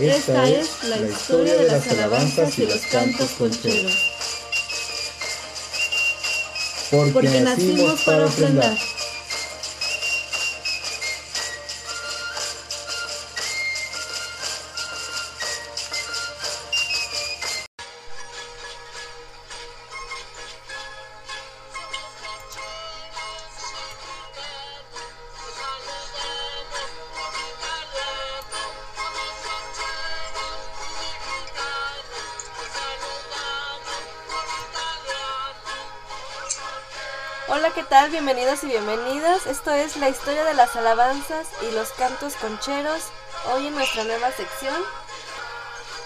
Esta es la historia de las alabanzas y los cantos concheros. Porque nacimos para ofrendar. Bienvenidos y bienvenidas. Esto es la historia de las alabanzas y los cantos concheros. Hoy en nuestra nueva sección.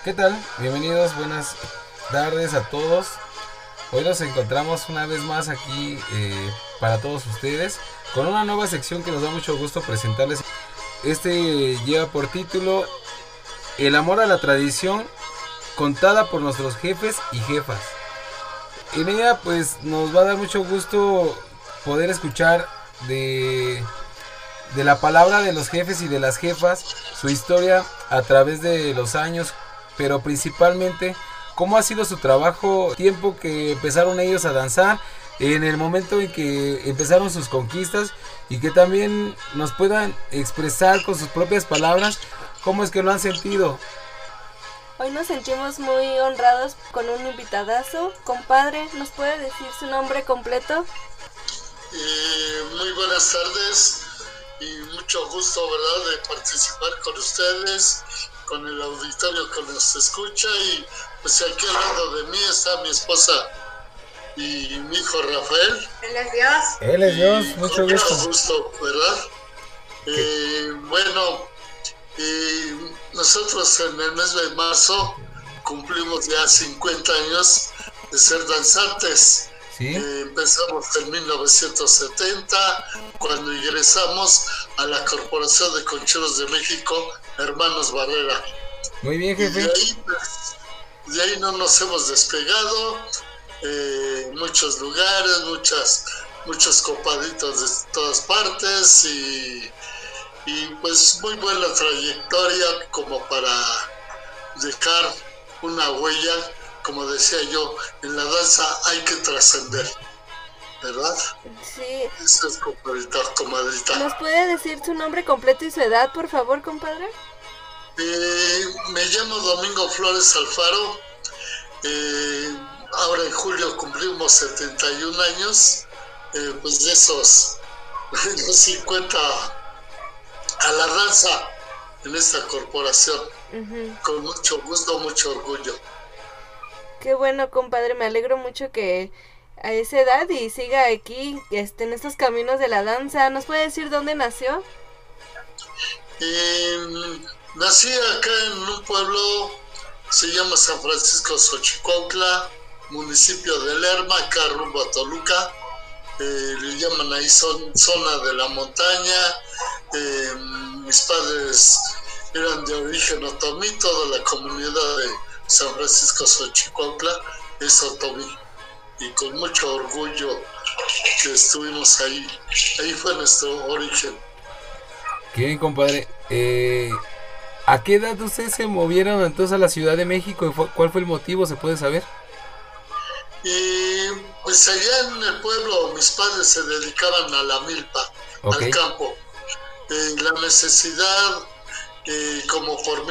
¿Qué tal? Bienvenidos, buenas tardes a todos. Hoy nos encontramos una vez más aquí eh, para todos ustedes con una nueva sección que nos da mucho gusto presentarles. Este lleva por título El amor a la tradición contada por nuestros jefes y jefas. En ella pues nos va a dar mucho gusto poder escuchar de, de la palabra de los jefes y de las jefas, su historia a través de los años, pero principalmente cómo ha sido su trabajo, tiempo que empezaron ellos a danzar, en el momento en que empezaron sus conquistas y que también nos puedan expresar con sus propias palabras cómo es que lo han sentido. Hoy nos sentimos muy honrados con un invitadazo. Compadre, ¿nos puede decir su nombre completo? Eh, muy buenas tardes y mucho gusto, ¿verdad?, de participar con ustedes, con el auditorio que nos escucha y pues aquí al lado de mí está mi esposa y mi hijo Rafael. Él es Dios. Él es Dios, Y mucho gusto. gusto, ¿verdad? Eh, bueno, eh, nosotros en el mes de marzo cumplimos ya 50 años de ser danzantes. ¿Sí? Eh, empezamos en 1970, cuando ingresamos a la Corporación de Concheros de México, Hermanos Barrera. Muy bien, Y de jefe. ahí, pues, de ahí no nos hemos despegado. eh, muchos lugares, muchas, muchos copaditos de todas partes y, y pues muy buena trayectoria como para dejar una huella, como decía yo, en la danza hay que trascender, ¿verdad? Sí. Eso es compadrita, comadrita. ¿Nos puede decir su nombre completo y su edad, por favor, compadre? Eh, me llamo Domingo Flores Alfaro. Eh, ahora en julio cumplimos 71 años. Eh, pues de esos, los 50 a la danza en esta corporación. Con mucho gusto, mucho orgullo. Qué bueno, compadre. Me alegro mucho que a esa edad y siga aquí este, en estos caminos de la danza. ¿Nos puede decir dónde nació? Eh, nací acá en un pueblo, se llama San Francisco Xochicuautla, municipio de Lerma, acá rumbo a Toluca. Eh, le llaman ahí son- zona de la montaña. Eh, mis padres eran de origen otomí, toda la comunidad de San Francisco Xochicuautla es otomí. Y con mucho orgullo que estuvimos ahí. Ahí fue nuestro origen. Qué bien, compadre. Eh, ¿A qué edad ustedes se movieron entonces a la Ciudad de México? y ¿Cuál fue el motivo? ¿Se puede saber? Y pues allá en el pueblo mis padres se dedicaban a la milpa, al campo. Eh, la necesidad, eh, como por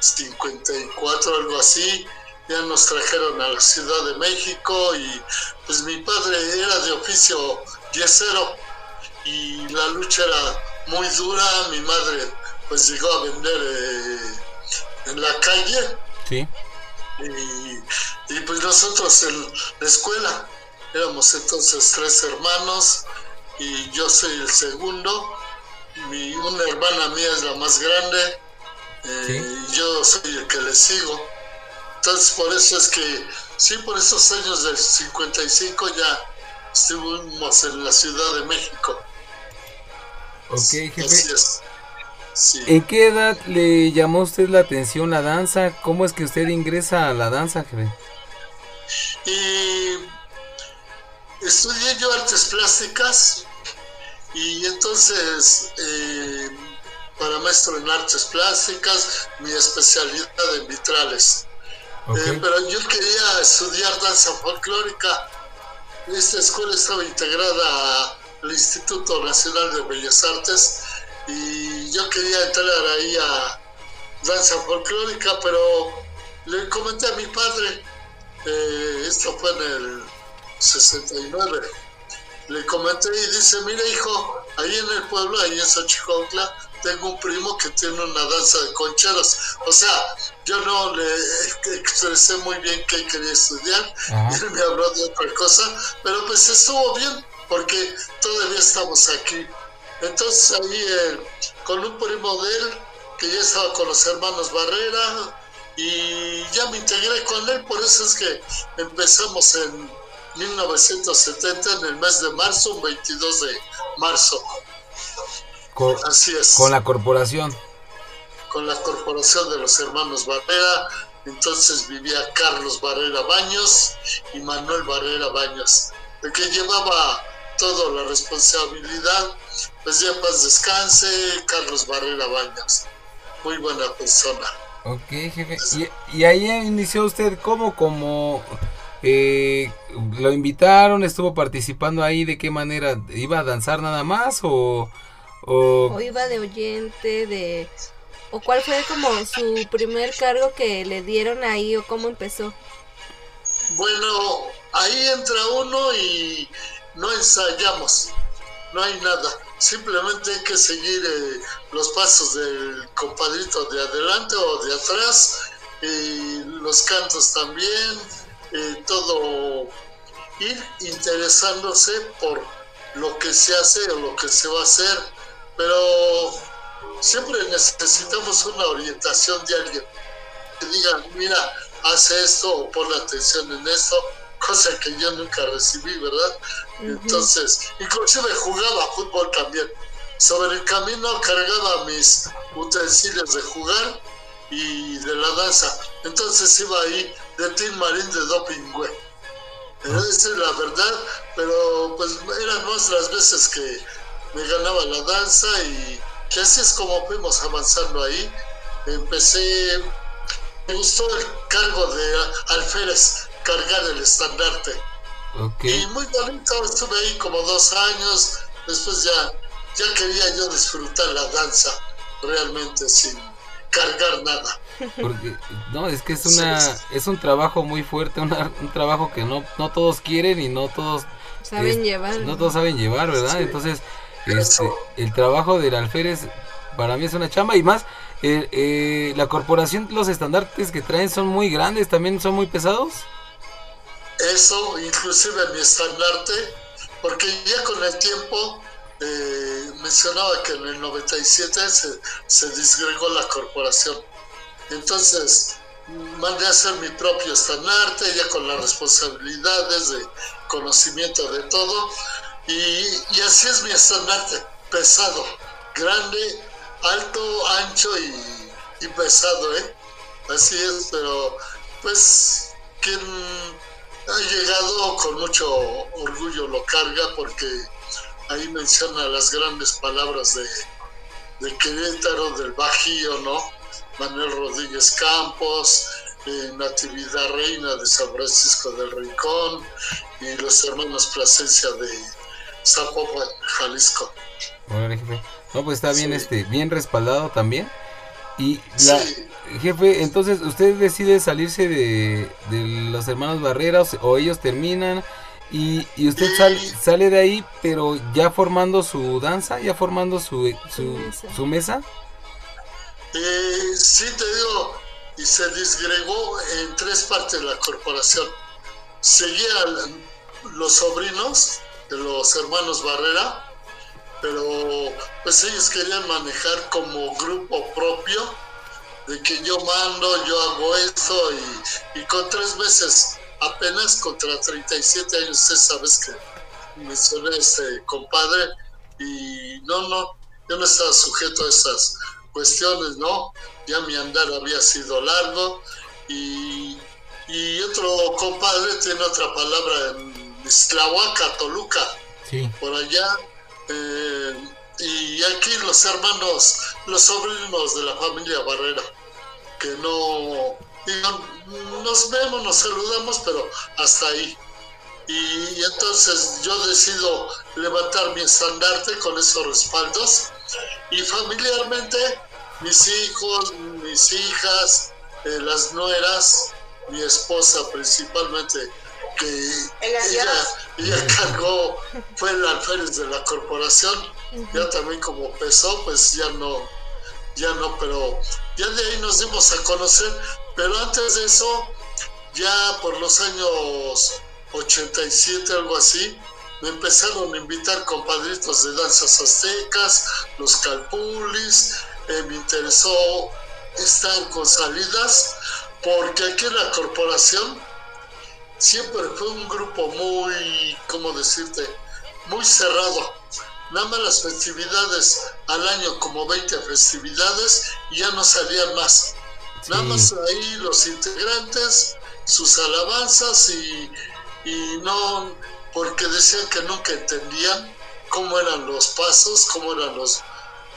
1954, algo así, ya nos trajeron a la Ciudad de México y pues mi padre era de oficio yesero y la lucha era muy dura. Mi madre pues llegó a vender eh, en la calle Sí. y, y, pues nosotros en la escuela éramos entonces tres hermanos y yo soy el segundo. Mi, una hermana mía es la más grande eh, Sí. yo soy el que le sigo. Entonces por eso es que, sí, por esos años del 55 ya estuvimos en la Ciudad de México. Ok, Así jefe. es. Sí. ¿En qué edad le llamó a usted la atención la danza? ¿Cómo es que usted ingresa a la danza, jefe? Y estudié yo artes plásticas y entonces eh, para maestro en artes plásticas, mi especialidad en vitrales. Eh, pero yo quería estudiar danza folclórica. Esta escuela estaba integrada al Instituto Nacional de Bellas Artes y yo quería entrar ahí a danza folclórica, pero le comenté a mi padre, eh, esto fue en el 69, le comenté y dice, mira hijo, ahí en el pueblo, ahí en Xochicotla, tengo un primo que tiene una danza de concheros. O sea, yo no le expresé muy bien qué quería estudiar, él me habló de otra cosa, pero pues estuvo bien, porque todavía estamos aquí. Entonces ahí eh, con un primo de él, que ya estaba con los hermanos Barrera, y ya me integré con él, por eso es que empezamos en 1970, en el mes de marzo, un 22 de marzo. Así es. Con la corporación. Con la corporación de los hermanos Barrera. Entonces vivía Carlos Barrera Baños y Manuel Barrera Baños, el que llevaba toda la responsabilidad. Pues ya paz descanse, Carlos Barrera Baños. Muy buena persona. Ok, jefe. ¿Y, ahí inició usted cómo? Como eh, lo invitaron, estuvo participando ahí, ¿de qué manera? ¿Iba a danzar nada más o, o... iba de oyente, de... ¿O cuál fue como su primer cargo que le dieron ahí o cómo empezó? Bueno, ahí entra uno y no ensayamos, no hay nada. Simplemente hay que seguir eh, los pasos del compadrito de adelante o de atrás, y los cantos también, eh, todo ir interesándose por lo que se hace o lo que se va a hacer pero siempre necesitamos una orientación de alguien que diga, mira, hace esto o pon atención en esto, cosa que yo nunca recibí, ¿verdad? Entonces, inclusive jugaba fútbol también. Sobre el camino cargaba mis utensilios de jugar y de la danza. Entonces iba ahí de Tim Marín de Doping, güey. Esa es la verdad, pero pues eran más las veces que me ganaba la danza y que así es como fuimos avanzando ahí. Empecé, me gustó el cargo de alférez, cargar el estandarte. Y muy bonito, estuve ahí como dos años, después ya, ya quería yo disfrutar la danza realmente sin cargar nada. Porque, no, es que es una, es un trabajo muy fuerte, un trabajo que no, no todos quieren y no todos saben llevar. No todos saben llevar, ¿verdad? Entonces, este, el trabajo del alférez para mí es una chamba y más eh, eh, la corporación los estandartes que traen son muy grandes también son muy pesados. Eso inclusive mi estandarte porque ya con el tiempo eh, mencionaba que en el 97 se, se disgregó la corporación. Entonces mandé a hacer mi propio estandarte ya con las responsabilidades de conocimiento de todo y, así es mi estandarte, pesado, grande, alto, ancho y, pesado, ¿eh? Así es, pero pues quien ha llegado con mucho orgullo lo carga porque ahí menciona las grandes palabras de, de Querétaro, del Bajío, ¿no? Manuel Rodríguez Campos, eh, Natividad Reina de San Francisco del Rincón y los hermanos Plasencia de, Zapopan, Jalisco. Bueno, jefe. No, pues está bien, este, bien respaldado también. Y la, jefe, entonces usted decide salirse de, los hermanos Barreras o ellos terminan y, y usted sale de ahí, pero ya formando su danza, ya formando su, su, mesa. Eh, sí, te digo, y se disgregó en tres partes la corporación. Seguían los sobrinos, de los hermanos Barrera, pero pues ellos querían manejar como grupo propio, de que yo mando, yo hago esto, y, con tres meses, apenas contra 37 años, usted sabes que mencioné este compadre, y no, no, yo no estaba sujeto a esas cuestiones, ¿no? Ya mi andar había sido largo, y, y otro compadre tiene otra palabra en Tlahuaca, Toluca. Por allá eh, y aquí los hermanos, los sobrinos de la familia Barrera, que no, nos vemos, nos saludamos, pero hasta ahí. Y, entonces yo decido levantar mi estandarte con esos respaldos y familiarmente mis hijos, mis hijas, eh, las nueras, mi esposa principalmente, que ella, ella cargó, fue el alférez de la corporación, ya también como pesó, pues ya no, ya no, pero ya de ahí nos dimos a conocer, pero antes de eso, ya por los años 87, algo así, me empezaron a invitar compadritos de danzas aztecas, los calpulis, eh, me interesó estar con salidas, porque aquí en la corporación siempre fue un grupo muy, ¿cómo decirte? Muy cerrado. Nada más las festividades al año, como 20 festividades, y ya no salían más. Nada más ahí los integrantes, sus alabanzas y, y no, porque decían que nunca entendían cómo eran los pasos, cómo eran los,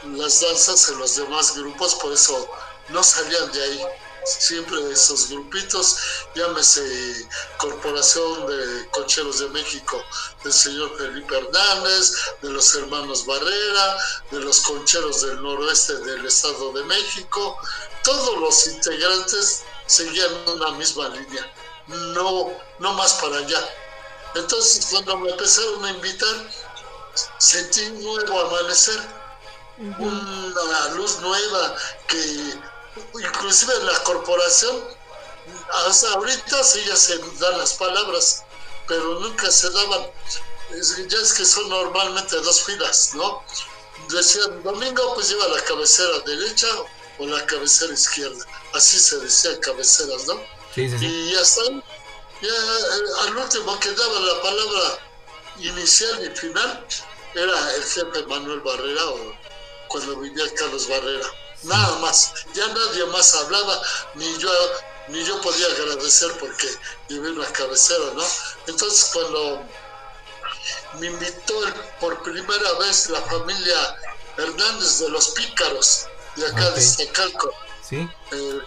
las danzas en los demás grupos, por eso no salían de ahí siempre de esos grupitos, llámese Corporación de Concheros de México del señor Felipe Hernández, de los hermanos Barrera, de los Concheros del Noroeste del Estado de México, todos los integrantes seguían una misma línea, no, no más para allá. Entonces cuando me empezaron a invitar, sentí un nuevo amanecer, una luz nueva que inclusive en la corporación, hasta ahorita sí ya se dan las palabras, pero nunca se daban, ya es que son normalmente dos filas, ¿no? Decían, domingo pues lleva la cabecera derecha o la cabecera izquierda, así se decían cabeceras, ¿no? Sí, sí, sí. Y ya están, ya eh, al último que daba la palabra inicial y final era el jefe Manuel Barrera o cuando vivía Carlos Barrera nada más, ya nadie más hablaba, ni yo, ni yo podía agradecer porque llevé una cabecera, ¿no? Entonces cuando me invitó por primera vez la familia Hernández de los Pícaros, de acá de Iztacalco, ¿Sí? el,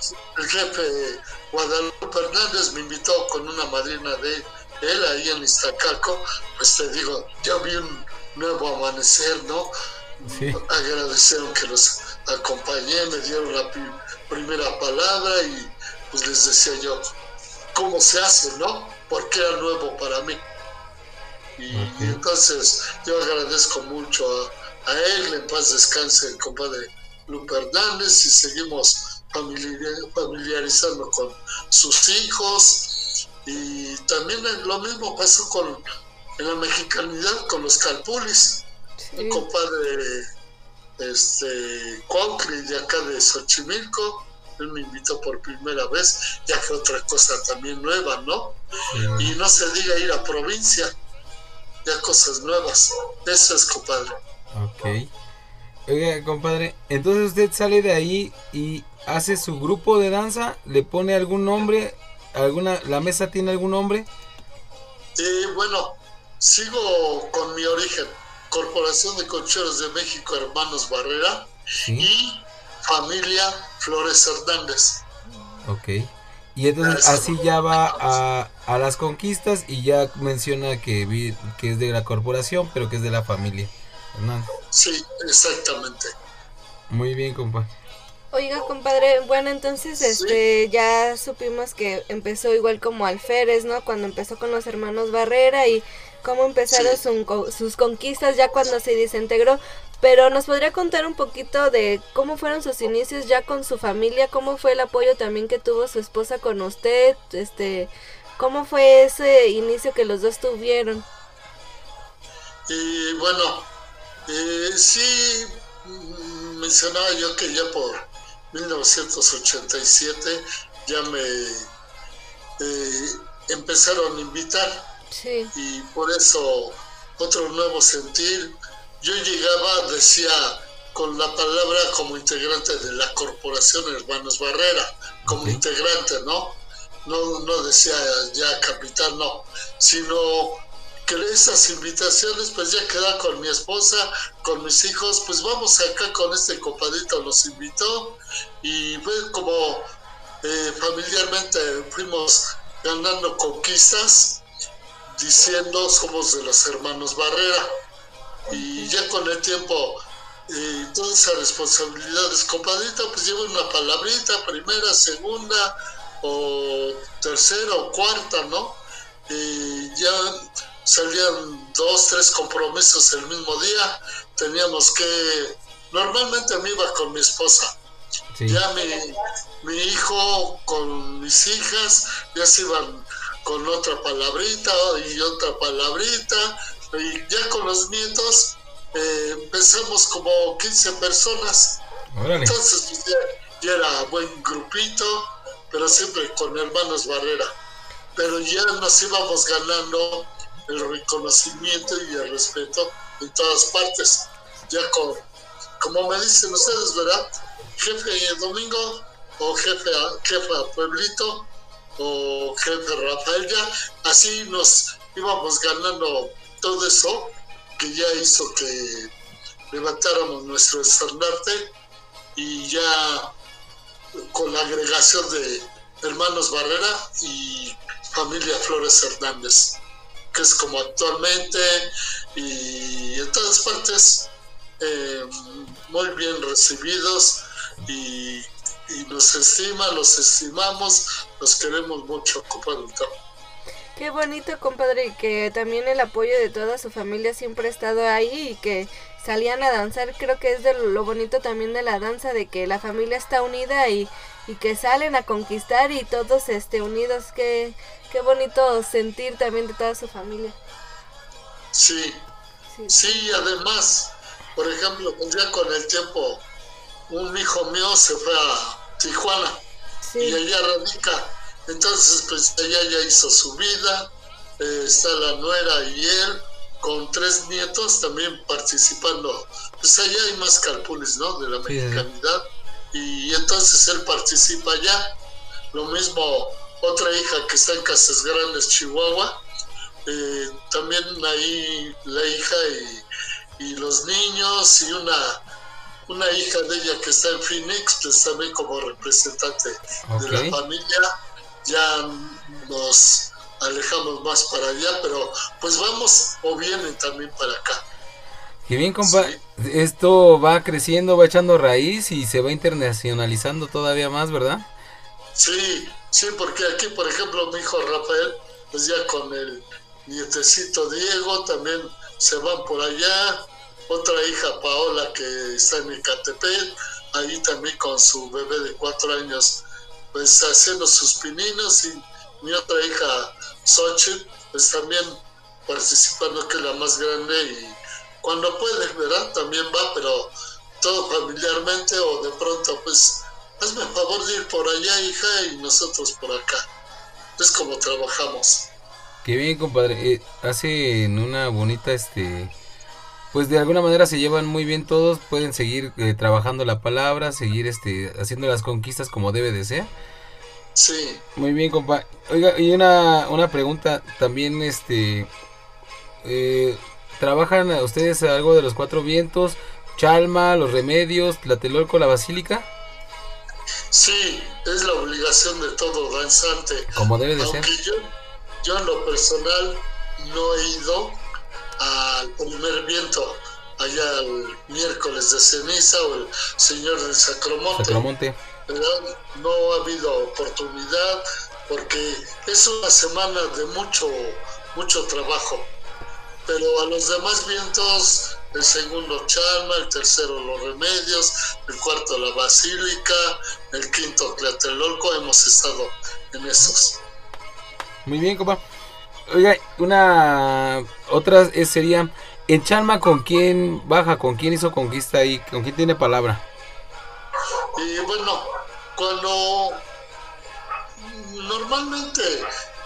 jefe Guadalupe Hernández me invitó con una madrina de él ahí en Iztacalco, pues te digo, ya vi un nuevo amanecer, ¿no? Sí. Agradecieron que los acompañé, me dieron la primera palabra y pues les decía yo cómo se hace, ¿no? Porque era nuevo para mí. Y, entonces yo agradezco mucho a, él, en paz descanse el compadre Lupe Hernández y seguimos familiarizando con sus hijos y también lo mismo pasó con en la mexicanidad con los calpulis compadre este, Cuaucri de acá de Xochimilco, él me invitó por primera vez, ya que otra cosa también nueva, ¿no? Y no se diga ir a provincia, ya cosas nuevas, eso es, compadre. Ok. Oiga, compadre, entonces usted sale de ahí y hace su grupo de danza, le pone algún nombre, alguna, la mesa tiene algún nombre. Y bueno, sigo con mi origen Corporación de Concheros de México, Hermanos Barrera, y Familia Flores Hernández. Ok. Y entonces así ya va a, a, las conquistas y ya menciona que, que es de la corporación, pero que es de la familia. Hernández. Sí, exactamente. Muy bien, compa. Oiga, compadre, bueno, entonces este ya supimos que empezó igual como Alférez, ¿no? Cuando empezó con los hermanos Barrera y cómo empezaron sus conquistas ya cuando se desintegró. Pero nos podría contar un poquito de cómo fueron sus inicios ya con su familia, cómo fue el apoyo también que tuvo su esposa con usted, este, cómo fue ese inicio que los dos tuvieron. Y bueno, eh, sí mencionaba yo que ya por 1987 ya me eh, empezaron a invitar y por eso otro nuevo sentir. Yo llegaba, decía, con la palabra como integrante de la corporación Hermanos Barrera, como integrante, ¿no? ¿no? No decía ya capitán, no, sino que esas invitaciones pues ya queda con mi esposa, con mis hijos, pues vamos acá con este compadito, nos invitó y fue como eh, familiarmente fuimos ganando conquistas diciendo somos de los hermanos Barrera. Y ya con el tiempo eh, todas esas responsabilidades, compadrito, pues lleva una palabrita, primera, segunda o tercera o cuarta, ¿no? Y ya salían dos, tres compromisos el mismo día, teníamos que, normalmente me iba con mi esposa, ya mi, mi hijo con mis hijas, ya se iban con otra palabrita y otra palabrita, y ya con los nietos eh, empezamos como 15 personas. Entonces pues, ya, ya, era buen grupito, pero siempre con hermanos Barrera. Pero ya nos íbamos ganando el reconocimiento y el respeto en todas partes. Ya con, como me dicen ustedes, ¿verdad? Jefe Domingo o jefe, jefe Pueblito o jefe Rafael, ya así nos íbamos ganando todo eso que ya hizo que levantáramos nuestro estandarte y ya con la agregación de hermanos Barrera y familia Flores Hernández, que es como actualmente y en todas partes eh, muy bien recibidos y, nos estima, los estimamos, los queremos mucho, compadre. Qué bonito, compadre, que también el apoyo de toda su familia siempre ha estado ahí y que salían a danzar. Creo que es de lo bonito también de la danza, de que la familia está unida y, y que salen a conquistar y todos este, unidos. Qué, qué bonito sentir también de toda su familia. Sí, sí, además, por ejemplo, ya con el tiempo, un hijo mío se fue a Tijuana y allá radica entonces, pues ella ya hizo su vida, eh, está la nuera y él, con tres nietos también participando. Pues allá hay más calpules, ¿no? De la mexicanidad. Y entonces él participa allá. Lo mismo otra hija que está en Casas Grandes, Chihuahua. Eh, también ahí la hija y, y, los niños y una una hija de ella que está en Phoenix, pues también como representante de la familia ya nos alejamos más para allá, pero pues vamos o vienen también para acá. Qué bien, compa. Esto va creciendo, va echando raíz y se va internacionalizando todavía más, ¿verdad? Sí, sí, porque aquí, por ejemplo, mi hijo Rafael, pues ya con el nietecito Diego también se van por allá. Otra hija, Paola, que está en Ecatepec, ahí también con su bebé de cuatro años pues haciendo sus pininos y mi otra hija Xochitl pues también participando que es la más grande y cuando puede, ¿verdad? También va, pero todo familiarmente o de pronto pues hazme el favor de ir por allá hija y nosotros por acá. Es como trabajamos. Qué bien, compadre. Eh, hacen una bonita, este, pues de alguna manera se llevan muy bien todos, pueden seguir eh, trabajando la palabra, seguir este haciendo las conquistas como debe de ser. Sí. Muy bien, compa. Oiga, y una, una pregunta también, este, eh, ¿trabajan ustedes algo de los cuatro vientos? Chalma, los remedios, Tlatelolco, la basílica. Sí, es la obligación de todo danzante. Como debe de ser. Yo, yo en lo personal no he ido al primer viento, allá el miércoles de ceniza o el señor del Sacromonte. Sacromonte. No ha habido oportunidad porque es una semana de mucho, mucho trabajo. Pero a los demás vientos, el segundo Chalma, el tercero Los Remedios, el cuarto La Basílica, el quinto Tlatelolco, hemos estado en esos. Muy bien, compa. Oiga, una otra sería en Chalma con quién baja, con quién hizo conquista ahí, con quién tiene palabra. Y bueno, cuando normalmente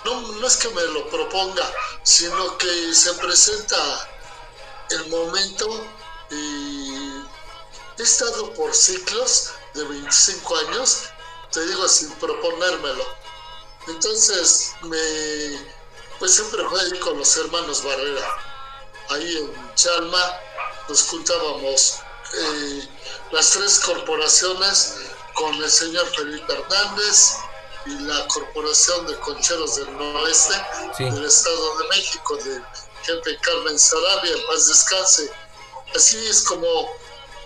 no, no es que me lo proponga, sino que se presenta el momento y he estado por ciclos de 25 años, te digo sin proponérmelo. Entonces me pues siempre fue ahí con los hermanos Barrera. Ahí en Chalma nos juntábamos eh, las tres corporaciones con el señor Felipe Hernández y la Corporación de Concheros del Noroeste del Estado de México, de jefe Carmen Sarabia, paz descanse. Así es como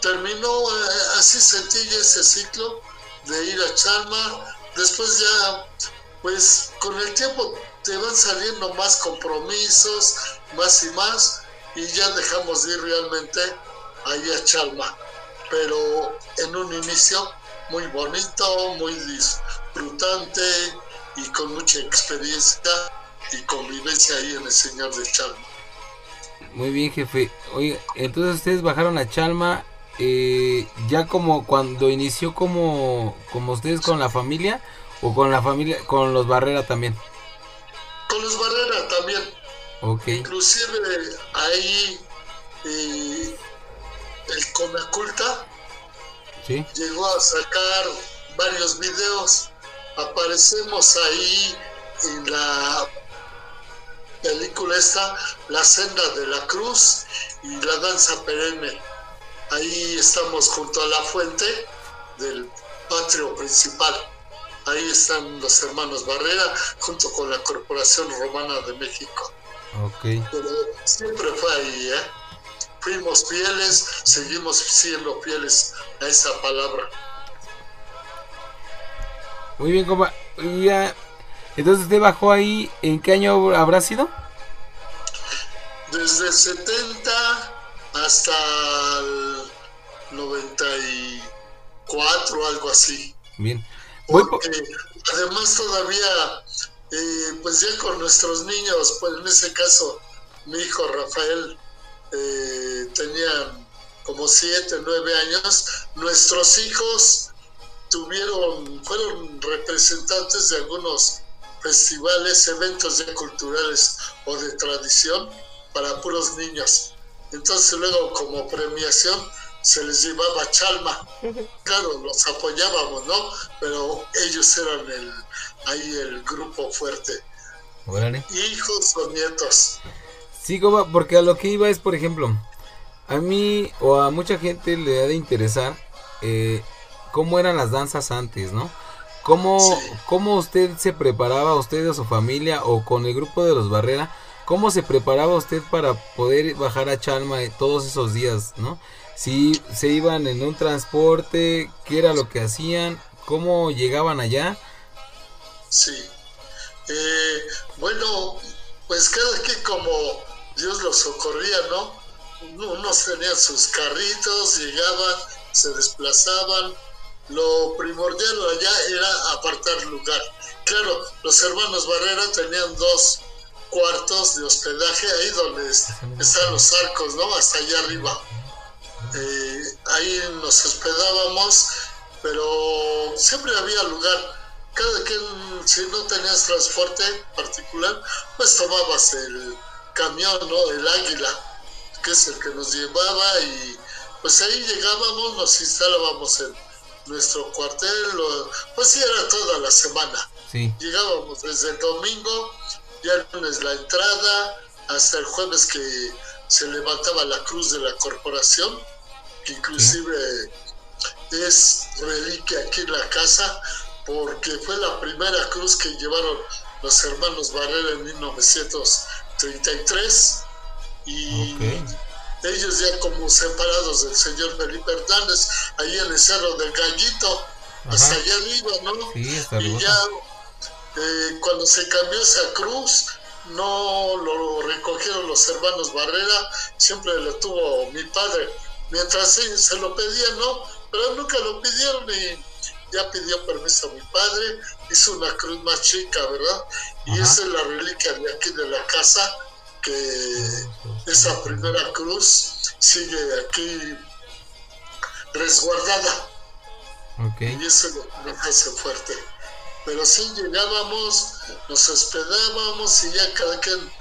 terminó, eh, así sentí ese ciclo de ir a Chalma. Después ya, pues con el tiempo te van saliendo más compromisos, más y más, y ya dejamos de ir realmente ahí a Chalma. Pero en un inicio muy bonito, muy disfrutante y con mucha experiencia y convivencia ahí en el Señor de Chalma. Muy bien, jefe. Oye, entonces ustedes bajaron a Chalma eh, ya como cuando inició como, como ustedes con la familia o con la familia, con los Barrera también. Con los Barrera también. Ok. Inclusive ahí eh, el Conaculta llegó a sacar varios videos. Aparecemos ahí en la película esta, La senda de la cruz y la danza perenne. Ahí estamos junto a la fuente del patrio principal. Ahí están los hermanos Barrera junto con la Corporación Romana de México. Ok. Pero siempre fue ahí, ¿eh? fuimos fieles, seguimos siendo fieles a esa palabra. Muy bien, compa. Ya, entonces usted bajó ahí, ¿en qué año habrá sido? Desde el 70 hasta el 94, algo así. Bien. Porque además todavía, eh, pues ya con nuestros niños, pues en ese caso, mi hijo Rafael eh, tenían como siete, nueve años, nuestros hijos tuvieron, fueron representantes de algunos festivales, eventos culturales o de tradición para puros niños. Entonces luego como premiación se les llevaba chalma. Claro, los apoyábamos, ¿no? Pero ellos eran el, ahí el grupo fuerte. Hijos o nietos. Sí, como, porque a lo que iba es, por ejemplo, a mí o a mucha gente le ha de interesar eh, cómo eran las danzas antes, ¿no? ¿Cómo, ¿Cómo usted se preparaba, usted o su familia, o con el grupo de los Barrera, cómo se preparaba usted para poder bajar a Chalma todos esos días, ¿no? Si se iban en un transporte, qué era lo que hacían, cómo llegaban allá. Sí. Eh, bueno, pues cada que como Dios los socorría, ¿no? Unos tenían sus carritos, llegaban, se desplazaban. Lo primordial allá era apartar lugar. Claro, los hermanos Barrera tenían dos cuartos de hospedaje ahí donde están los arcos, ¿no? Hasta allá arriba. Eh, ahí nos hospedábamos, pero siempre había lugar. Cada quien, si no tenías transporte particular, pues tomabas el, camión, ¿no? El Águila, que es el que nos llevaba y pues ahí llegábamos, nos instalábamos en nuestro cuartel, pues sí era toda la semana. Llegábamos desde el domingo, ya el lunes la entrada, hasta el jueves que se levantaba la cruz de la corporación, que inclusive es reliquia aquí en la casa, porque fue la primera cruz que llevaron los hermanos Barrera en 1900 33 y ellos ya como separados del señor Felipe Hernández, ahí en el Cerro del Gallito, hasta allá arriba, ¿no? y ya eh, cuando se cambió esa cruz, no lo recogieron los hermanos Barrera, siempre lo tuvo mi padre, mientras se lo pedían, ¿no? Pero nunca lo pidieron y ya pidió permiso a mi padre, hizo una cruz más chica, ¿verdad? Y esa es la reliquia de aquí de la casa, que esa primera cruz sigue aquí resguardada. Y eso nos hace fuerte. Pero sí llegábamos, nos hospedábamos y ya cada quien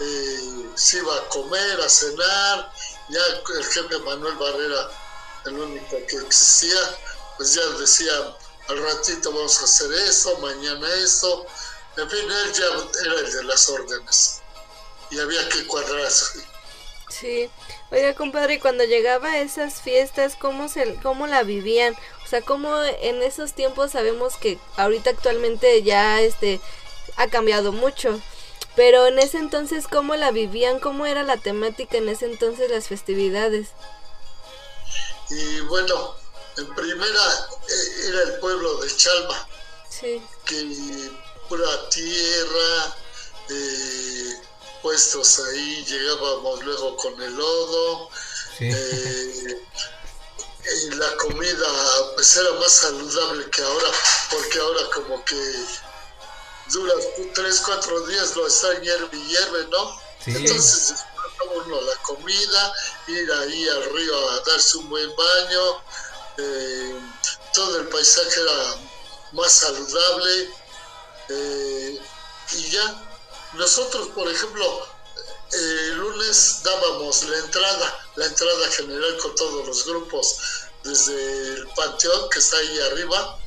eh, se iba a comer, a cenar. Ya el jefe Manuel Barrera, el único que existía, pues ya decía, al ratito vamos a hacer esto, mañana esto. En fin, él ya era el de las órdenes y había que cuadrarse. Sí. Oiga, compadre, cuando llegaba a esas fiestas, ¿cómo, se, ¿cómo la vivían? O sea, ¿cómo en esos tiempos sabemos que ahorita actualmente ya este ha cambiado mucho? Pero en ese entonces, ¿cómo la vivían? ¿Cómo era la temática en ese entonces, las festividades? Y bueno, en primera eh, era el pueblo de Chalma, Sí. que pura tierra, eh, puestos ahí, llegábamos luego con el lodo. Sí. eh, y la comida pues era más saludable que ahora, porque ahora como que dura tres, cuatro días, lo está hierve y hierve, ¿no? Sí. Entonces disfruta uno la comida, ir ahí al río a darse un buen baño, eh, todo el paisaje era más saludable eh, y ya. Nosotros, por ejemplo, eh, el lunes dábamos la entrada, la entrada general con todos los grupos, desde el panteón que está ahí arriba,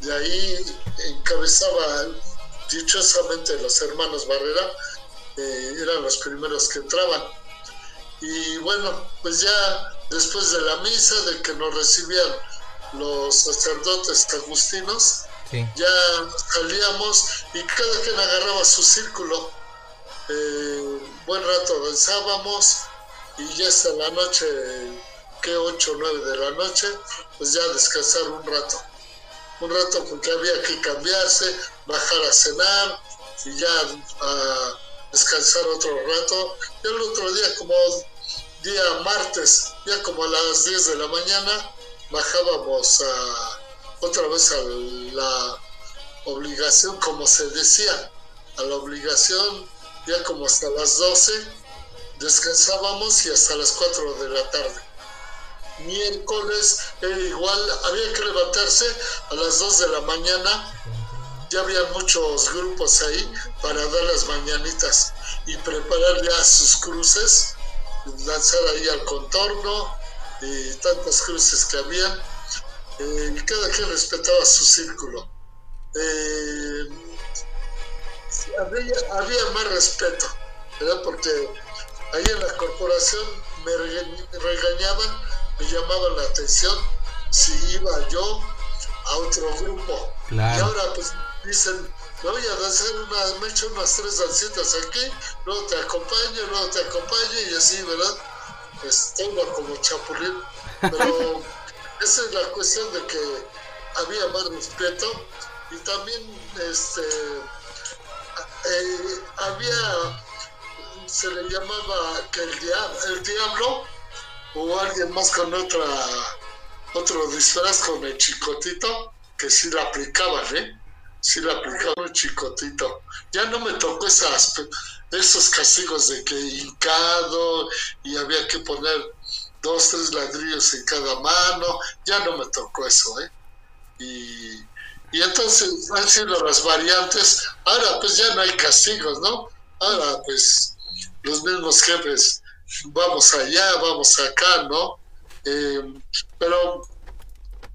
de ahí encabezaba dichosamente los hermanos Barrera, eh, eran los primeros que entraban. Y bueno, pues ya después de la misa, de que nos recibían los sacerdotes agustinos, Sí. ya salíamos y cada quien agarraba su círculo. Eh, buen rato danzábamos y ya hasta la noche, que 8 o 9 de la noche, pues ya descansar un rato. Un rato porque había que cambiarse, bajar a cenar y ya a descansar otro rato. Y el otro día, como día martes, ya como a las 10 de la mañana, bajábamos a otra vez a la obligación, como se decía, a la obligación, ya como hasta las 12, descansábamos y hasta las 4 de la tarde. Miércoles era igual, había que levantarse a las 2 de la mañana, ya había muchos grupos ahí para dar las mañanitas y preparar ya sus cruces, lanzar ahí al contorno y tantas cruces que habían eh, cada quien respetaba su círculo. Eh, había, había, más respeto, ¿verdad? Porque ahí en la corporación me regañaban, me llamaban la atención si iba yo a otro grupo. Claro. Y ahora pues dicen, me voy a danzar una, me echo unas tres dancitas aquí, luego te acompaño, luego te acompaño y así, ¿verdad? Pues tengo como chapulín, pero esa es la cuestión de que había más respeto y también este eh, había se le llamaba que el diablo, el diablo o alguien más con otra otro disfraz con el chicotito que sí la aplicaban eh sí la aplicaban el chicotito ya no me tocó esas esos castigos de que hincado y había que poner dos, tres ladrillos en cada mano, ya no me tocó eso, ¿eh? Y, y entonces han sido las variantes, ahora pues ya no hay castigos, ¿no? Ahora pues los mismos jefes, vamos allá, vamos acá, ¿no? Eh, pero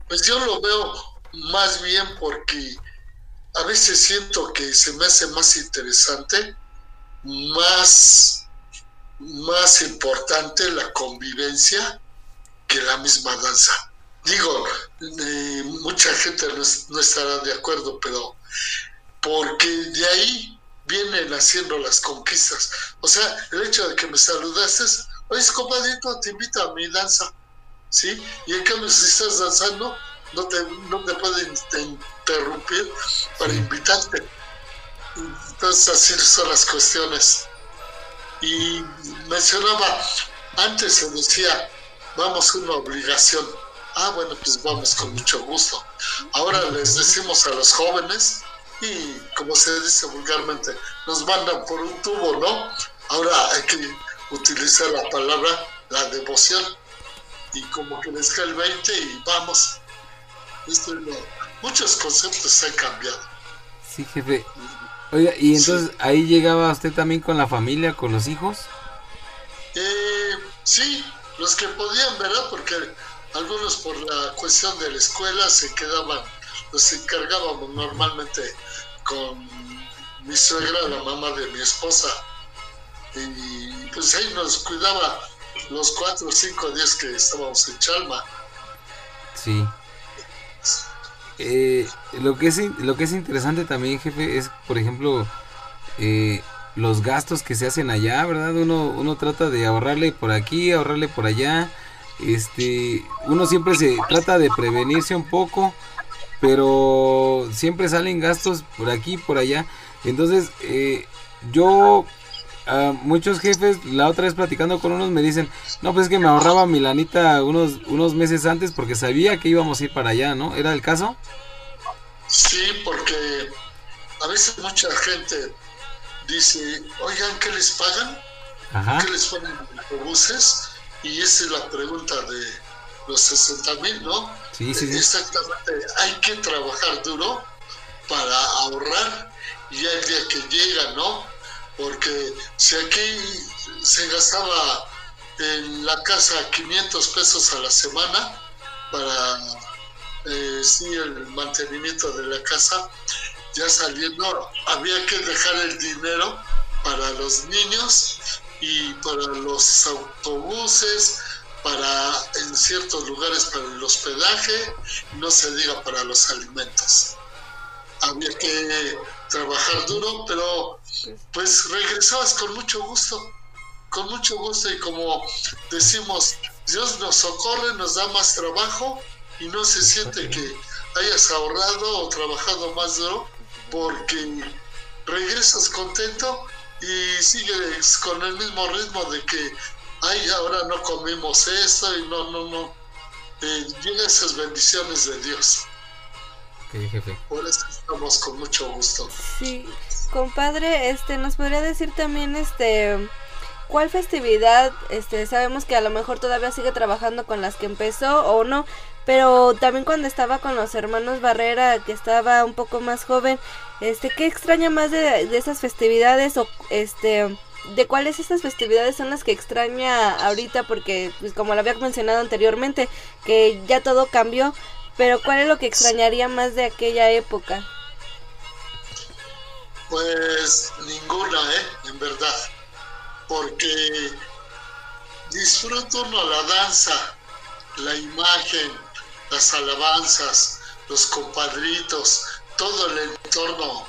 pues yo lo veo más bien porque a veces siento que se me hace más interesante, más más importante la convivencia que la misma danza. Digo, eh, mucha gente no, no, estará de acuerdo, pero porque de ahí vienen haciendo las conquistas. O sea, el hecho de que me saludaste, oye, compadrito, te invito a mi danza, ¿sí? Y en cambio, si estás danzando, no te, no te pueden interrumpir para invitarte. Entonces, así son las cuestiones y mencionaba, antes se decía, vamos una obligación. Ah, bueno, pues vamos con mucho gusto. Ahora les decimos a los jóvenes y, como se dice vulgarmente, nos mandan por un tubo, ¿no? Ahora hay que utilizar la palabra la devoción y como que les cae el 20 y vamos. Esto no, muchos conceptos han cambiado. Sí, jefe. Oiga, ¿y entonces sí. ahí llegaba usted también con la familia, con los hijos? Eh, sí, los que podían, ¿verdad? Porque algunos por la cuestión de la escuela se quedaban, los encargábamos normalmente con mi suegra, la mamá de mi esposa. Y pues ahí nos cuidaba los cuatro o cinco días que estábamos en Chalma. Sí. Eh, lo, que es, lo que es interesante también, jefe, es, por ejemplo, eh, los gastos que se hacen allá, ¿verdad? Uno, uno trata de ahorrarle por aquí, ahorrarle por allá. Este, uno siempre se trata de prevenirse un poco, pero siempre salen gastos por aquí, por allá. Entonces, eh, yo muchos jefes, la otra vez platicando con unos, me dicen, no, pues es que me ahorraba mi lanita unos, unos meses antes porque sabía que íbamos a ir para allá, ¿no? ¿Era el caso? Sí, porque a veces mucha gente dice, oigan, ¿qué les pagan? ¿Qué les ponen en autobuses? Y esa es la pregunta de los 60 mil, ¿no? Sí, sí, sí. Exactamente, hay que trabajar duro para ahorrar y el día que llega, ¿no? porque si aquí se gastaba en la casa 500 pesos a la semana para eh, el mantenimiento de la casa, ya saliendo había que dejar el dinero para los niños y para los autobuses, para en ciertos lugares para el hospedaje, no se diga para los alimentos. Había que trabajar duro, pero pues regresabas con mucho gusto, con mucho gusto y como decimos, Dios nos socorre, nos da más trabajo y no se siente que hayas ahorrado o trabajado más duro porque regresas contento y sigues con el mismo ritmo de que, ay, ahora no comimos esto y no, no, no. Eh, esas bendiciones de Dios. Por eso estamos con mucho gusto. Sí, compadre, este, nos podría decir también, este, cuál festividad, este, sabemos que a lo mejor todavía sigue trabajando con las que empezó o no, pero también cuando estaba con los hermanos Barrera, que estaba un poco más joven, este, ¿qué extraña más de, de esas festividades o, este, de cuáles estas festividades son las que extraña ahorita porque pues como lo había mencionado anteriormente que ya todo cambió pero ¿cuál es lo que extrañaría más de aquella época? Pues ninguna, ¿eh? En verdad. Porque disfruto la danza, la imagen, las alabanzas, los compadritos, todo el entorno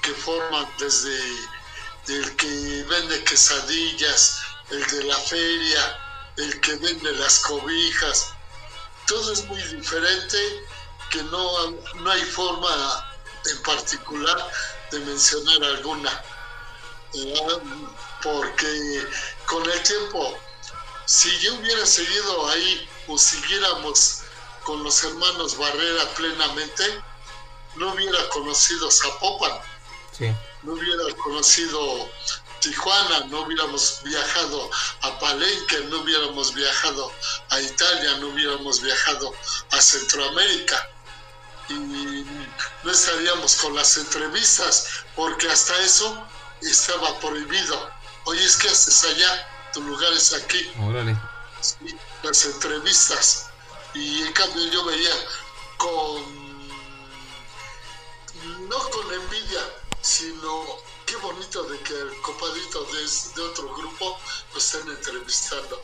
que forman desde el que vende quesadillas, el de la feria, el que vende las cobijas, todo es muy diferente, que no, no hay forma en particular de mencionar alguna. Porque con el tiempo, si yo hubiera seguido ahí o siguiéramos con los hermanos Barrera plenamente, no hubiera conocido Zapopan, no hubiera conocido Tijuana, no hubiéramos viajado a Palenque, no hubiéramos viajado a Italia, no hubiéramos viajado a Centroamérica. Y no estaríamos con las entrevistas, porque hasta eso estaba prohibido. Oye, es que haces allá, tu lugar es aquí. las entrevistas. Y en cambio yo veía con, no con envidia, sino qué bonito de que el compadrito de, otro grupo lo estén entrevistando.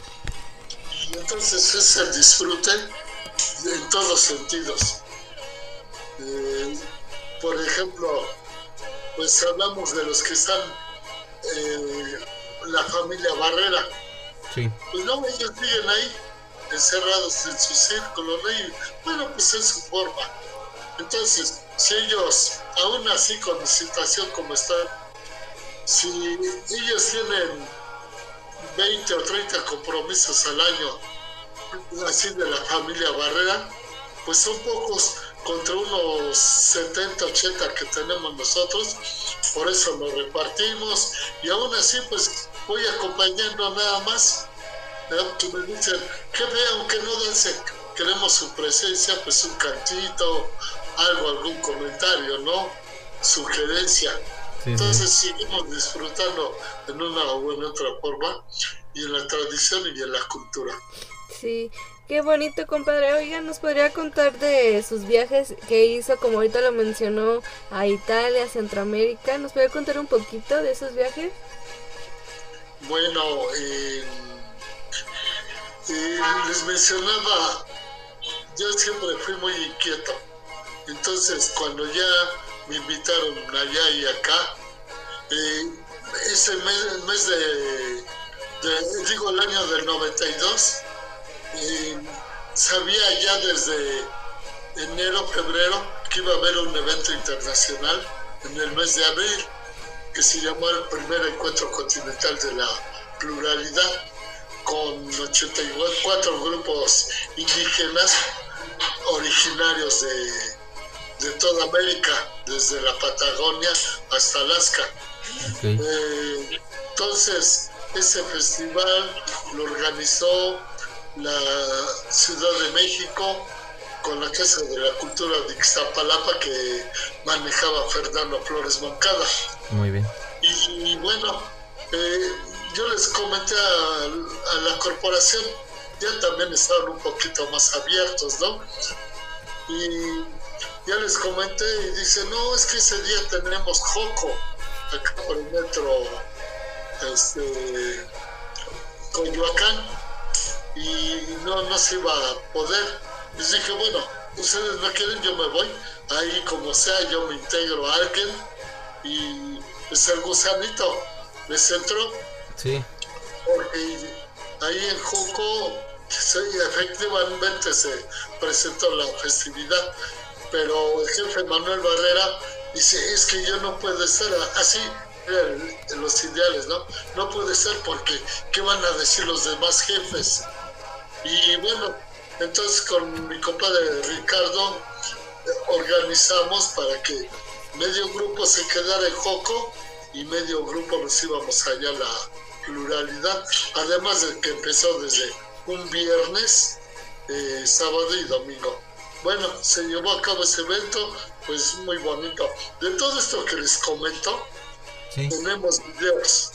Y entonces es el disfrute en todos sentidos. Eh, por ejemplo, pues hablamos de los que están eh, la familia Barrera. Sí. Pues no, ellos siguen ahí, encerrados en su círculo, ¿no? Y, bueno, pues es su forma. Entonces, si ellos, aún así con situación como está, si ellos tienen 20 o 30 compromisos al año, así de la familia Barrera, pues son pocos contra unos 70, 80 que tenemos nosotros, por eso nos repartimos. Y aún así pues voy acompañando nada más, que me dicen, que vean aunque no dance, queremos su presencia, pues un cantito, algo, algún comentario, ¿no? Sugerencia entonces seguimos disfrutando en una o en otra forma y en la tradición y en la cultura. Sí, qué bonito, compadre. Oiga, ¿nos podría contar de sus viajes que hizo, como ahorita lo mencionó, a Italia, a Centroamérica? ¿Nos podría contar un poquito de esos viajes? Bueno, eh, eh, les mencionaba, yo siempre fui muy inquieto. Entonces, cuando ya me invitaron allá y acá, eh, ese mes, mes de, de, digo, el año del 92, eh, sabía ya desde enero, febrero, que iba a haber un evento internacional en el mes de abril, que se llamó el primer encuentro continental de la pluralidad, con 84 grupos indígenas originarios de, de toda América, desde la Patagonia hasta Alaska. Eh, entonces, ese festival lo organizó la Ciudad de México con la Casa de la Cultura de Ixtapalapa que manejaba Fernando Flores Moncada. Muy bien. Y, bueno, eh, yo les comenté a, a la corporación, ya también estaban un poquito más abiertos, ¿no? Y ya les comenté y dice, no, es que ese día tenemos Joco, acá por el metro este, Coyoacán, y no, no se iba a poder. Les dije, bueno, ustedes no quieren, yo me voy, ahí como sea, yo me integro a alguien, y es el gusanito, les entró, Sí. porque ahí en Joco sí, efectivamente se presentó la festividad, pero el jefe Manuel Barrera dice, es que yo no puedo estar así, los ideales, ¿no? No puede ser porque, ¿qué van a decir los demás jefes? Y bueno, entonces con mi compadre Ricardo eh, organizamos para que medio grupo se quedara en Joco y medio grupo nos íbamos allá a la pluralidad, además de que empezó desde un viernes, eh, sábado y domingo. Bueno, se llevó a cabo ese evento, pues muy bonito. De todo esto que les comento, Sí. tenemos videos.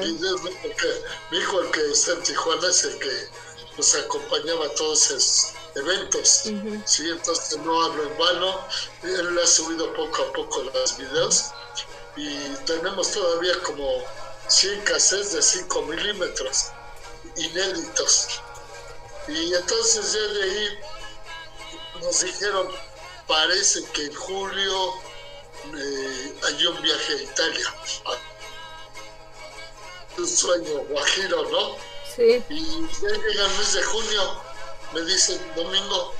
Videos ¿no? porque mi hijo, el que está en Tijuana, es el que nos acompañaba a todos esos eventos. Ujú. Sí, entonces no hablo en vano. Él ha subido poco a poco los videos y tenemos todavía como 100 cassettes de 5 milímetros inéditos. Y entonces ya de ahí nos dijeron, parece que en julio eh, hay un viaje a Italia. Un sueño guajiro, ¿no? Sí. Y ya llega el mes de junio, me dicen, domingo,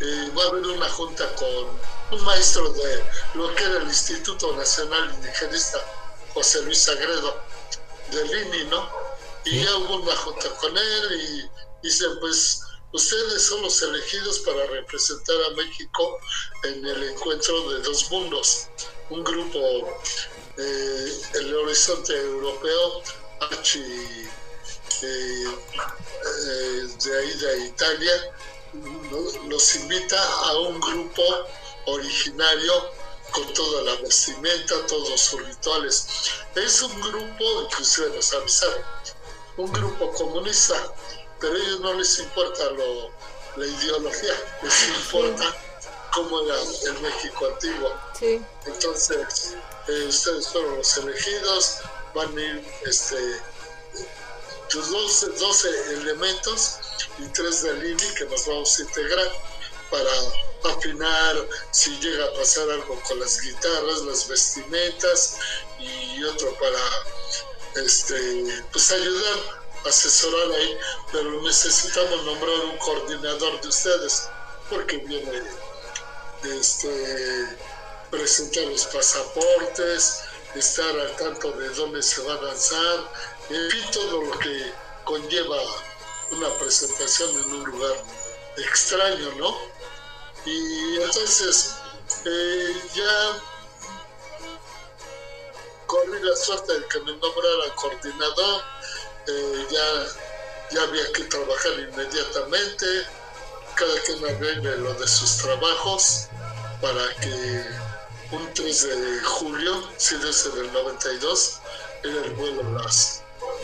eh, va a haber una junta con un maestro de lo que era el Instituto Nacional Indigenista, José Luis Sagredo, del INI, ¿no? Y Sí. ya hubo una junta con él y dicen, pues ustedes son los elegidos para representar a México en el encuentro de dos mundos. Un grupo, eh, el Horizonte Europeo, Archi eh, eh, de ahí de Italia no- nos invita a un grupo originario con toda la vestimenta, todos sus rituales. Es un grupo, inclusive nos avisaron, un grupo comunista, pero a ellos no les importa lo, la ideología, les importa cómo era el México antiguo. Sí. Entonces, eh, ustedes fueron los elegidos, van a ir este, tus 12, 12 elementos y tres del INI que nos vamos a integrar para afinar si llega a pasar algo con las guitarras, las vestimentas y otro para este pues ayudar, asesorar ahí, pero necesitamos nombrar un coordinador de ustedes porque viene este presentar los pasaportes, estar al tanto de dónde se va a danzar, en fin, todo lo que conlleva una presentación en un lugar extraño, ¿no? Y entonces eh, ya corrí la suerte de que me nombrara coordinador, eh, ya, ya había que trabajar inmediatamente, cada quien arregle lo de sus trabajos para que un 3 de julio, sí, desde el 92, era el vuelo a las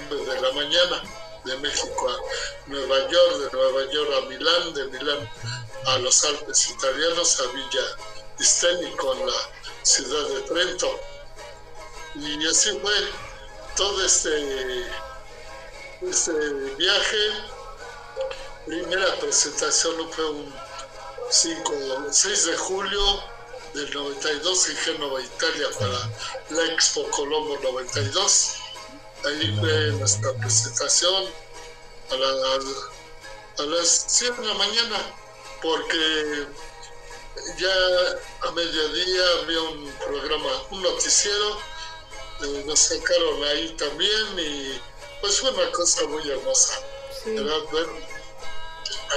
9 de la mañana de México a Nueva York, de Nueva York a Milán, de Milán a los Alpes italianos, a Villa Isteni con la ciudad de Trento. Y así fue todo este, este viaje. Primera presentación fue un 5, 6 de julio del 92 en Génova, Italia, para la Expo Colombo 92. Ahí fue nuestra presentación a, a las 7 de la mañana, porque ya a mediodía había un programa, un noticiero, eh, nos sacaron ahí también y pues fue una cosa muy hermosa. ¿verdad? Bueno,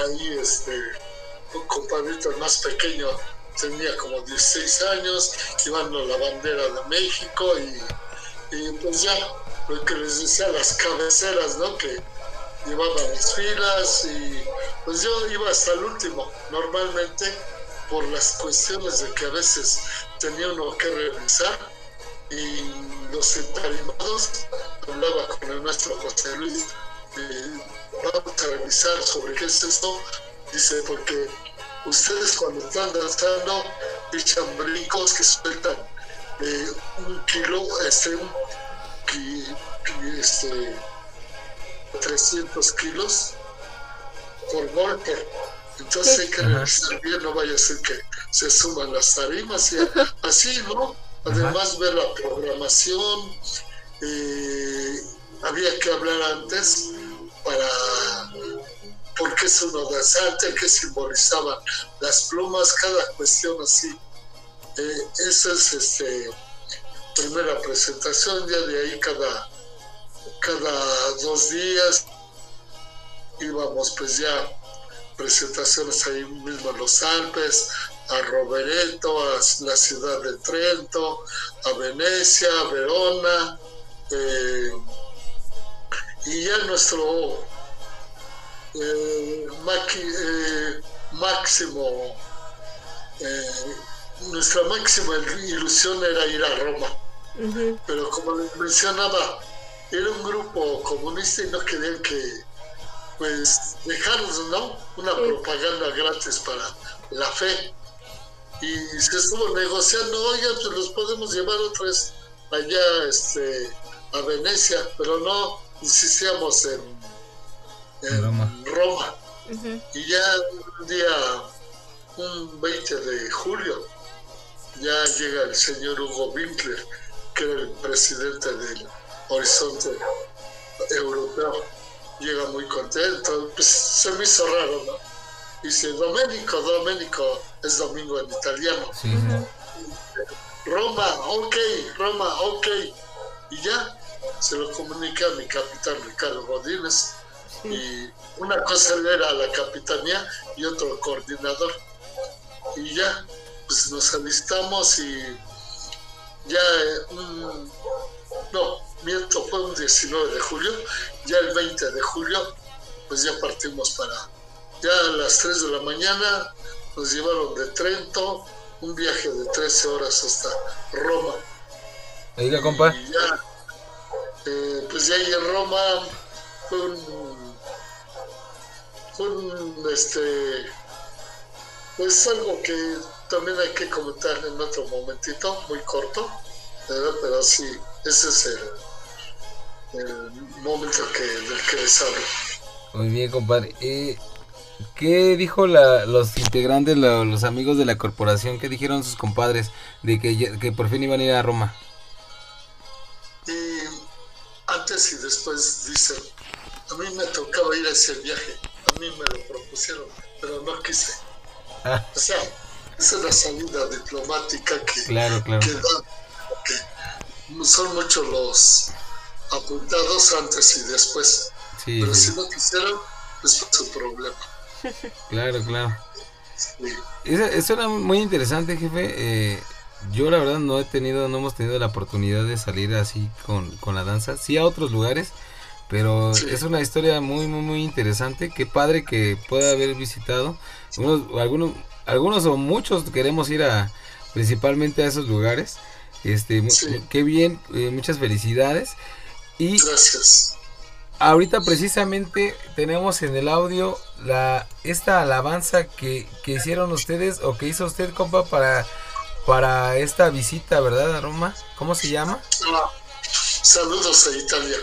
ahí este, un compadrito más pequeño tenía como 16 años, llevando la bandera de México y, y pues ya, lo que les decía, las cabeceras, ¿no? Que llevaban las filas y pues yo iba hasta el último, normalmente por las cuestiones de que a veces tenía uno que revisar y los entarimados hablaba con el maestro José Luis vamos a revisar sobre qué es esto. Dice porque ustedes cuando están danzando echan brincos que sueltan eh, un kilo este, un, este 300 kilos por golpe. Entonces hay que revisar bien, no vaya a ser que se suman las tarimas y así, ¿no? Además ver la programación, eh, había que hablar antes para por qué es uno danzante, qué simbolizaban las plumas, cada cuestión así. Eh, esa es este primera presentación, ya de ahí cada, cada dos días íbamos pues ya presentaciones ahí mismo en los Alpes, a Rovereto, a la ciudad de Trento, a Venecia, a Verona, eh, y ya nuestro eh, eh, máximo, nuestra máxima ilusión era ir a Roma. Pero como les mencionaba, era un grupo comunista y no querían que pues dejarnos, ¿no? Una propaganda gratis para la fe. Y se estuvo negociando, oigan, pues los podemos llevar otra vez allá este, a Venecia, pero no insistíamos en, Roma. Y ya un día, un 20 de julio, ya llega el señor Hugo Winkler, que era el presidente del Horizonte Europeo llega muy contento, pues se me hizo raro, ¿no? Dice, Domenico, Domenico, es domingo en italiano. Roma, ok, Roma, ok. Y ya, se lo comunica a mi capitán Ricardo Godínez. Y una cosa era la capitanía y otro coordinador. Y ya, pues nos alistamos y ya, eh, no, miento, fue un 19 de julio, ya el 20 de julio, pues ya partimos para, ya a las 3 de la mañana nos llevaron de Trento, un viaje de 13 horas hasta Roma. Oiga, compa. Y ya, eh, pues ya ahí en Roma fue un, fue un, este, pues algo que también hay que comentar en otro momentito, muy corto, pero sí, ese es el, el momento que, del que les hablo. Muy bien, compadre. Eh, ¿Qué dijo la, los integrantes, los amigos de la corporación? ¿Qué dijeron sus compadres de que, que por fin iban a ir a Roma? Y antes y después dicen, a mí me tocaba ir a ese viaje, a mí me lo propusieron, pero no quise. Ah. O sea, esa es la salida diplomática que, claro, claro. que da, que son muchos los apuntados antes y después. Pero si no quisieron, fue su problema. Claro, claro. Eso, era muy interesante, jefe. Eh, yo la verdad no he tenido, no hemos tenido la oportunidad de salir así con, con la danza. Sí a otros lugares, pero es una historia muy, muy, muy interesante. Qué padre que pueda haber visitado. algunos, algunos o muchos queremos ir a principalmente a esos lugares. Este, qué bien, eh, muchas felicidades. Gracias. Ahorita precisamente tenemos en el audio la esta alabanza que, que hicieron ustedes o que hizo usted, compa, para, para esta visita, ¿verdad, a Roma? ¿Cómo se llama? Ah, saludos a Italia.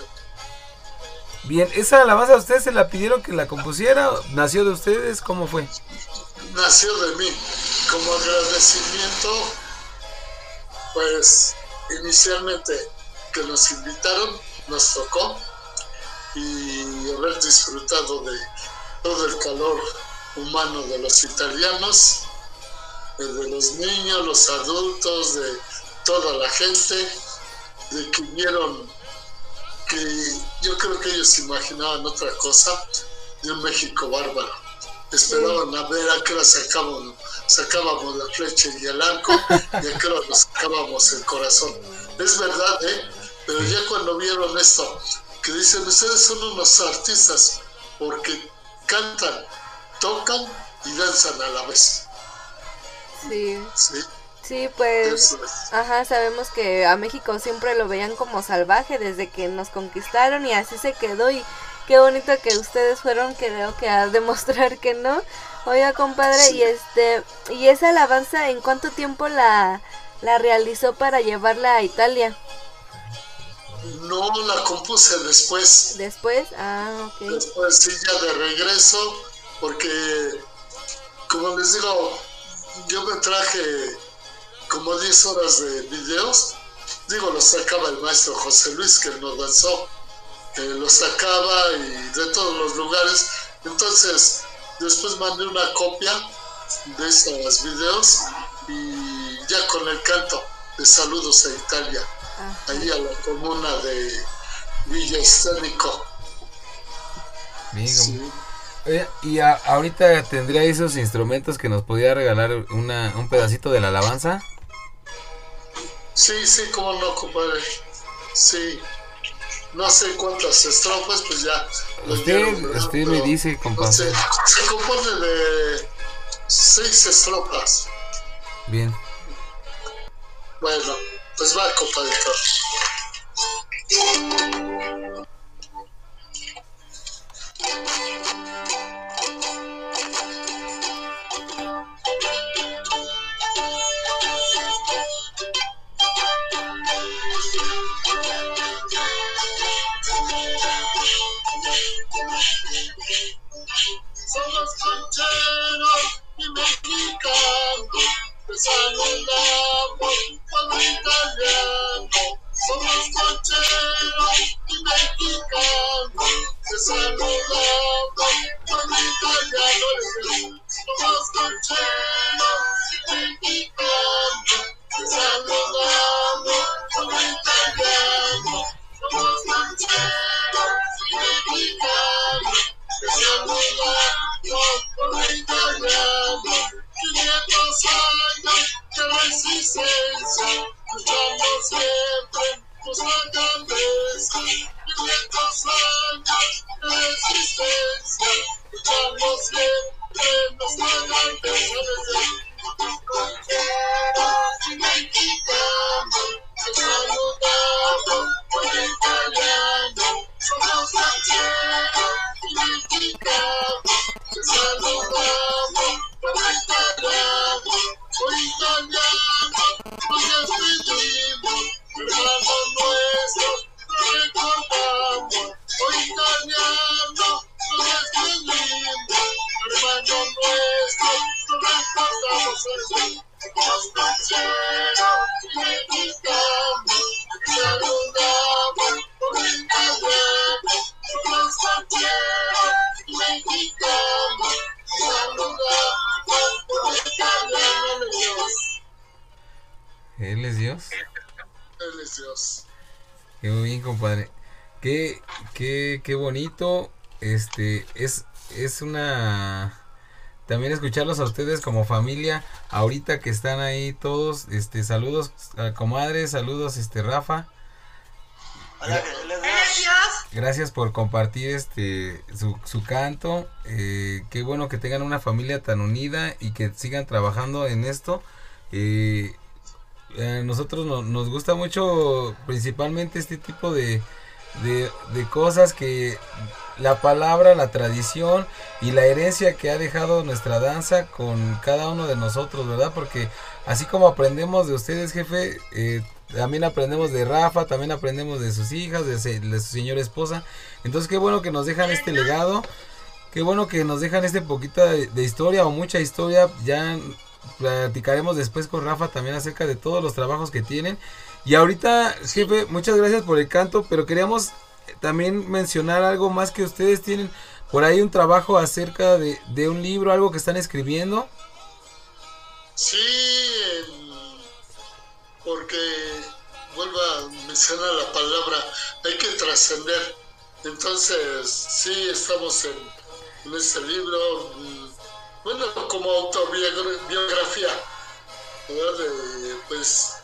Bien, ¿esa alabanza a ustedes se la pidieron que la compusiera? ¿Nació de ustedes? ¿Cómo fue? Nació de mí. Como agradecimiento, pues inicialmente que nos invitaron, nos tocó y haber disfrutado de todo el calor humano de los italianos, de los niños, los adultos, de toda la gente, de que vieron que yo creo que ellos imaginaban otra cosa de un México bárbaro. Esperaban a ver a qué hora sacábamos, sacábamos la flecha y el arco y a qué hora nos sacábamos el corazón. Es verdad, ¿eh? Pero ya cuando vieron esto, que dicen, ustedes son unos artistas porque cantan, tocan y danzan a la vez. Sí. ¿sí? Sí, pues, ajá, sabemos que a México siempre lo veían como salvaje desde que nos conquistaron y así se quedó y qué bonito que ustedes fueron, creo que a demostrar que no. Oiga, compadre, Sí. y este, y esa alabanza, ¿en cuánto tiempo la, la realizó para llevarla a Italia? No la compuse después. Después, ah, ok. Después sí, ya de regreso, porque, como les digo, yo me traje como 10 horas de videos. Digo, los sacaba el maestro José Luis, que nos danzó. Que los sacaba y de todos los lugares. Entonces, después mandé una copia de esos videos y ya con el canto de Saludos a Italia. Ahí a la comuna de Villa Esténico. Bien, Sí. Oye, y a- ahorita tendría esos instrumentos que nos podía regalar una, un pedacito de la alabanza. Sí, sí, cómo no, compadre. Sí. No sé cuántas estrofas, pues ya. Usted, dieron, usted me dice, compa. Se, se compone de seis estrofas. Bien. Bueno, pues va, compadrito. Somos qué, qué bonito. Este, es, es una... También escucharlos a ustedes como familia, ahorita que están ahí todos, este, saludos a comadres, saludos este Rafa, gracias por compartir este su, su canto, eh, qué bueno que tengan una familia tan unida y que sigan trabajando en esto, eh, a nosotros no- nos gusta mucho principalmente este tipo de, de, de cosas que la palabra, la tradición y la herencia que ha dejado nuestra danza con cada uno de nosotros, ¿verdad? Porque así como aprendemos de ustedes, jefe, eh, también aprendemos de Rafa, también aprendemos de sus hijas, de, su señora esposa. Entonces qué bueno que nos dejan este legado, qué bueno que nos dejan este poquito de, historia o mucha historia. Ya platicaremos después con Rafa también acerca de todos los trabajos que tienen. Y ahorita, jefe, muchas gracias por el canto, pero queríamos también mencionar algo más que ustedes tienen por ahí un trabajo acerca de, de un libro, algo que están escribiendo. Sí, porque vuelvo a mencionar la palabra, hay que trascender. Entonces, sí, estamos en, en este libro, mm, bueno, como autobiografía, ¿verdad? pues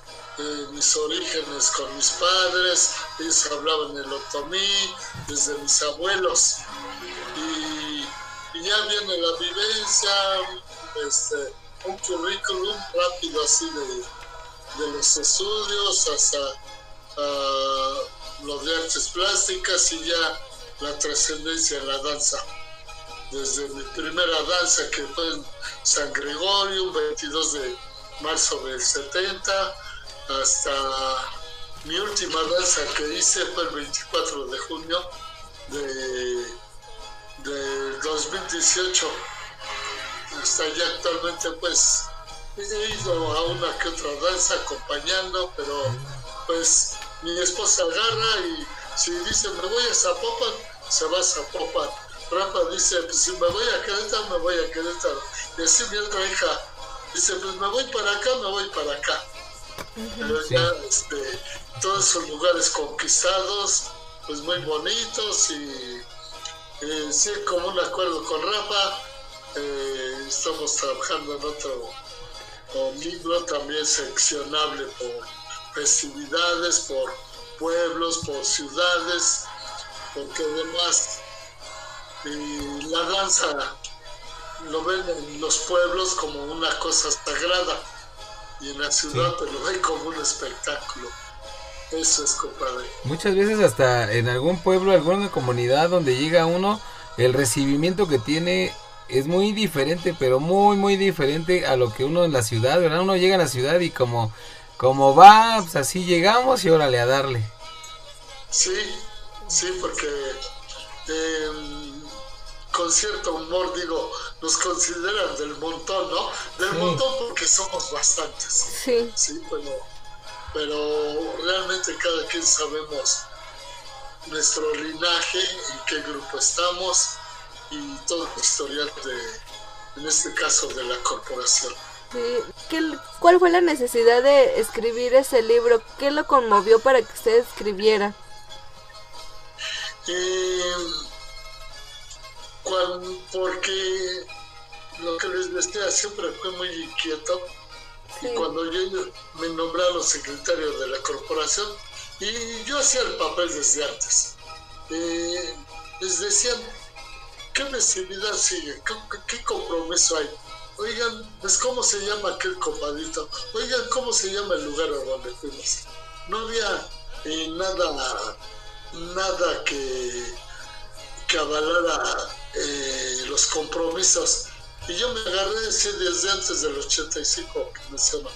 mis orígenes con mis padres, ellos hablaban el otomí, desde mis abuelos. Y, ya viene la vivencia, este, un currículum rápido así de, los estudios hasta uh, los de artes plásticas y ya la trascendencia en la danza. Desde mi primera danza que fue en San Gregorio, un 22 de marzo del 70, hasta mi última danza que hice fue el 24 de junio de, 2018. Hasta allá actualmente pues he ido a una que otra danza acompañando, pero pues mi esposa agarra y si dice me voy a Zapopan, se va a Zapopan. Rafa dice, pues si me voy a Querétaro, me voy a Querétaro. Y así mi otra hija dice, pues me voy para acá, me voy para acá. Pero ya este, todos esos lugares conquistados, pues muy bonitos y eh, sí, como un acuerdo con Rafa, eh, estamos trabajando en otro libro también seccionable por festividades, por pueblos, por ciudades, porque además eh, la danza lo ven en los pueblos como una cosa sagrada y en la ciudad te lo ven como un espectáculo. Eso es, compadre. Muchas veces hasta en algún pueblo, alguna comunidad donde llega uno, el recibimiento que tiene es muy diferente, pero muy, muy diferente a lo que uno en la ciudad, ¿verdad? Uno llega a la ciudad y como, como va, pues así llegamos y órale a darle. Sí, sí, porque eh, con cierto humor, digo, nos consideran del montón, ¿no? Del montón porque somos bastantes. Sí. Sí, pero, pero realmente cada quien sabemos nuestro linaje, en qué grupo estamos y todo el historial de, en este caso, de la corporación. Sí. ¿Cuál fue la necesidad de escribir ese libro? ¿Qué lo conmovió para que usted escribiera? Eh, porque lo que les decía siempre fue muy inquieto. Y cuando yo me nombraron secretario de la corporación, y yo hacía el papel desde antes, eh, les decían, ¿qué necesidad sigue? ¿Qué, compromiso hay? Oigan, pues cómo se llama aquel compadito. Oigan, ¿cómo se llama el lugar a donde fuimos? No había eh, nada, nada que, que avalara compromisos. Y yo me agarré desde antes del 85 que mencionó.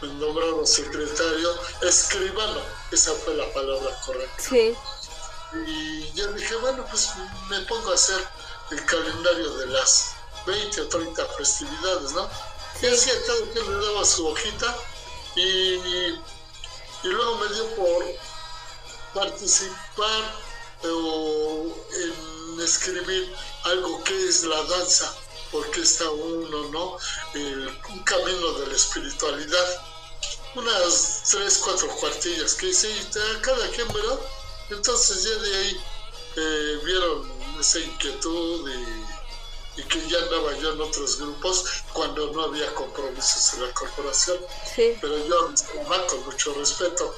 Me nombraron secretario, escribano, esa fue la palabra correcta. Sí. Y yo dije, bueno, pues me pongo a hacer el calendario de las 20 o 30 festividades, ¿no? Y así a cada quien le daba su hojita y, y luego me dio por participar o en escribir algo que es la danza, porque está uno, ¿no? un camino de la espiritualidad. Unas tres, cuatro cuartillas que hice y cada quien, ¿verdad? Entonces ya de ahí eh, vieron esa inquietud y, que ya andaba yo en otros grupos cuando no había compromisos en la corporación. Pero yo con mucho respeto.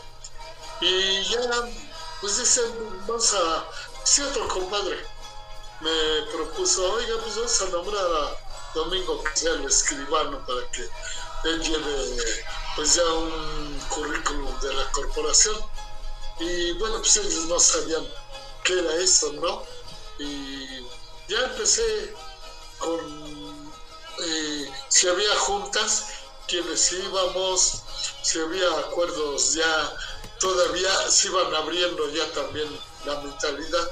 Y ya, pues dicen, vamos a, otro compadre, me propuso, oiga, pues vamos a nombrar a Domingo el escribano para que él lleve pues ya un currículum de la corporación. Y bueno, pues ellos no sabían qué era eso, ¿no? Y ya empecé con eh, si había juntas, quienes íbamos, si había acuerdos ya, todavía se iban abriendo ya también la mentalidad.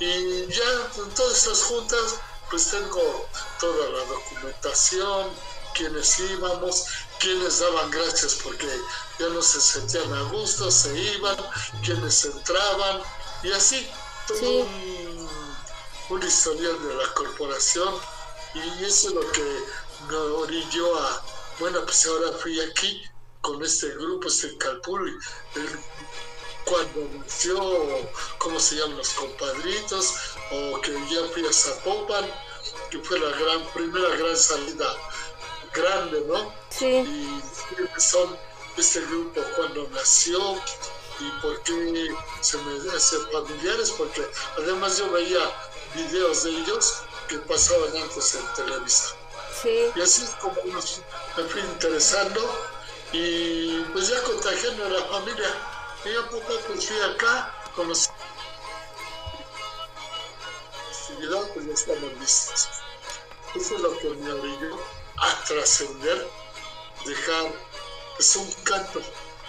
Y ya en todas esas juntas, pues tengo toda la documentación, quienes íbamos, quienes daban gracias porque ya no se sentían a gusto, se iban, quienes entraban, y así, todo un, un historial de la corporación, y eso es lo que me orilló a, bueno, pues ahora fui aquí con este grupo, este Calpul, el, cuando nació, ¿cómo se llaman los compadritos? O que ya fui a Zapopan, que fue la gran, primera gran salida grande, ¿no? Sí. Y son este grupo cuando nació y por qué se me hace familiares, porque además yo veía videos de ellos que pasaban antes en Televisa. Sí. Y así es como nos, me fui interesando y pues ya contagiando a la familia. Y a poco pues fui acá con los actividad, pues ya estamos listos. Eso es lo que me orilló a trascender, dejar pues un canto,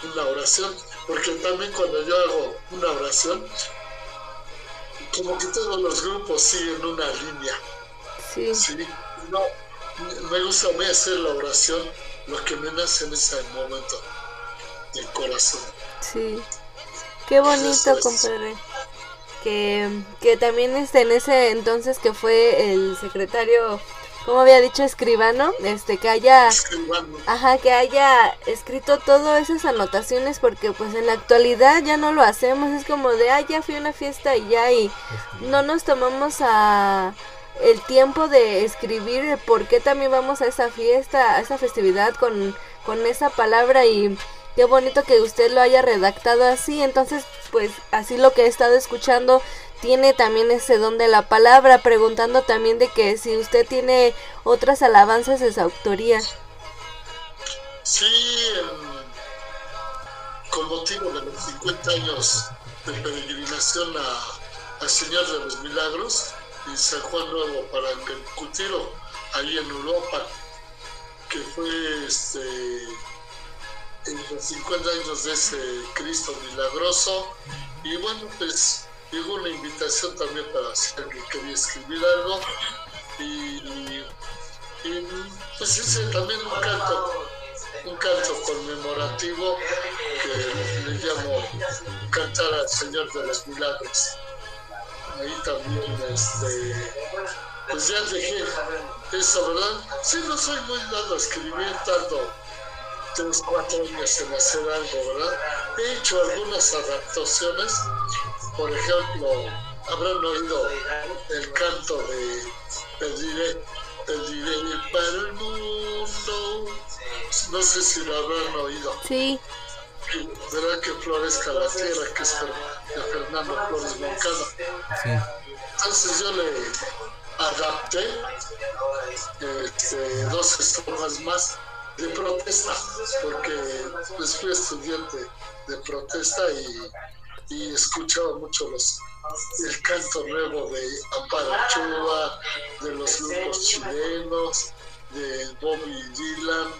una oración, porque también cuando yo hago una oración, como que todos los grupos siguen una línea. Sí. Sí, no, me gusta a mí hacer la oración, lo que me nace en ese momento del corazón. Sí. Qué bonito, compadre. Que, que también este, en ese entonces que fue el secretario, como había dicho, escribano, este, que haya, ajá, que haya escrito todas esas anotaciones, porque pues en la actualidad ya no lo hacemos, es como de, ah, ya fui a una fiesta y ya, y no nos tomamos a el tiempo de escribir el por qué también vamos a esa fiesta, a esa festividad con, con esa palabra y qué bonito que usted lo haya redactado así, entonces pues así lo que he estado escuchando tiene también ese don de la palabra, preguntando también de que si usted tiene otras alabanzas de su autoría. Sí, em, con motivo de los 50 años de peregrinación a, al Señor de los Milagros y San Juan Nuevo para el Cutiro, ahí en Europa, que fue este, en los 50 años de ese Cristo milagroso. Y bueno, pues llegó una invitación también para si alguien quería escribir algo. Y, pues hice también un canto un canto conmemorativo que le llamo Cantar al Señor de los Milagros. Ahí también, este, pues ya dejé eso, ¿verdad? Sí, no soy muy dado a escribir, tardo tres, cuatro años en hacer algo, ¿verdad? He hecho algunas adaptaciones, por ejemplo, habrán oído el canto de Pediré, pediré para el mundo. No sé si lo habrán oído. Sí, Verá que florezca la tierra, que es de Fernando Flores Moncada. Sí. Entonces yo le adapté este, dos estrofas más de protesta, porque pues, fui estudiante de protesta y, y escuchaba mucho los, el canto nuevo de Amparo Ochoa, de los grupos chilenos, de Bobby Dylan,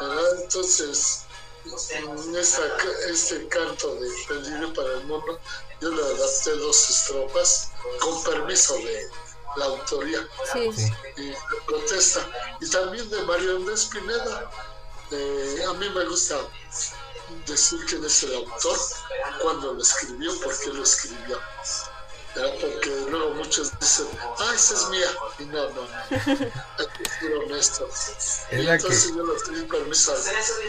¿verdad? Entonces, en esta, este canto de Pediré para el mundo, yo le adapté dos estrofas con permiso de la autoría sí, y protesta. Y también de Mario Andrés Pineda. Eh, a mí me gusta decir quién es el autor, cuándo lo escribió, por qué lo escribió. ¿verdad? Porque luego muchos dicen, ah, esa es mía. Y no, no, no. Hay que ser honesto. Y que- entonces yo le pedí permiso a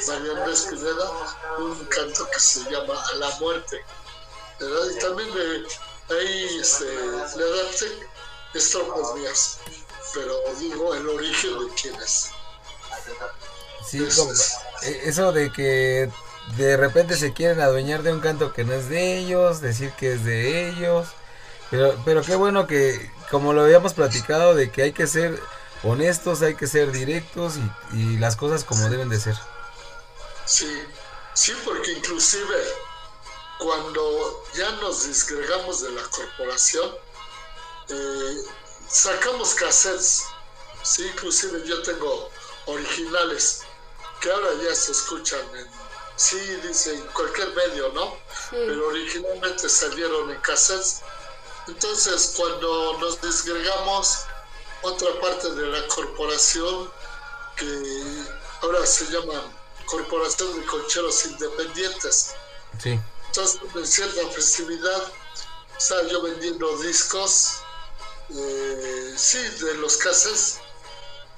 Mario Andrés Pineda, un canto que se llama A la muerte. ¿verdad? Y también le, ahí este, le adapté estrofas mías, pero digo el origen de quién es. Sí, como- eh, eso de que de repente se quieren adueñar de un canto que no es de ellos, decir que es de ellos. Pero, pero qué bueno que, como lo habíamos platicado, de que hay que ser honestos, hay que ser directos y, y las cosas como deben de ser. Sí, sí, porque inclusive cuando ya nos disgregamos de la corporación, eh, sacamos cassettes, sí, inclusive yo tengo originales que ahora ya se escuchan en, sí, dice, en cualquier medio, ¿no? Pero originalmente salieron en cassettes. Entonces, cuando nos disgregamos, otra parte de la corporación, que ahora se llama Corporación de Concheros Independientes. Sí. Entonces, en cierta festividad, estaba yo vendiendo discos, eh, sí, de los cassettes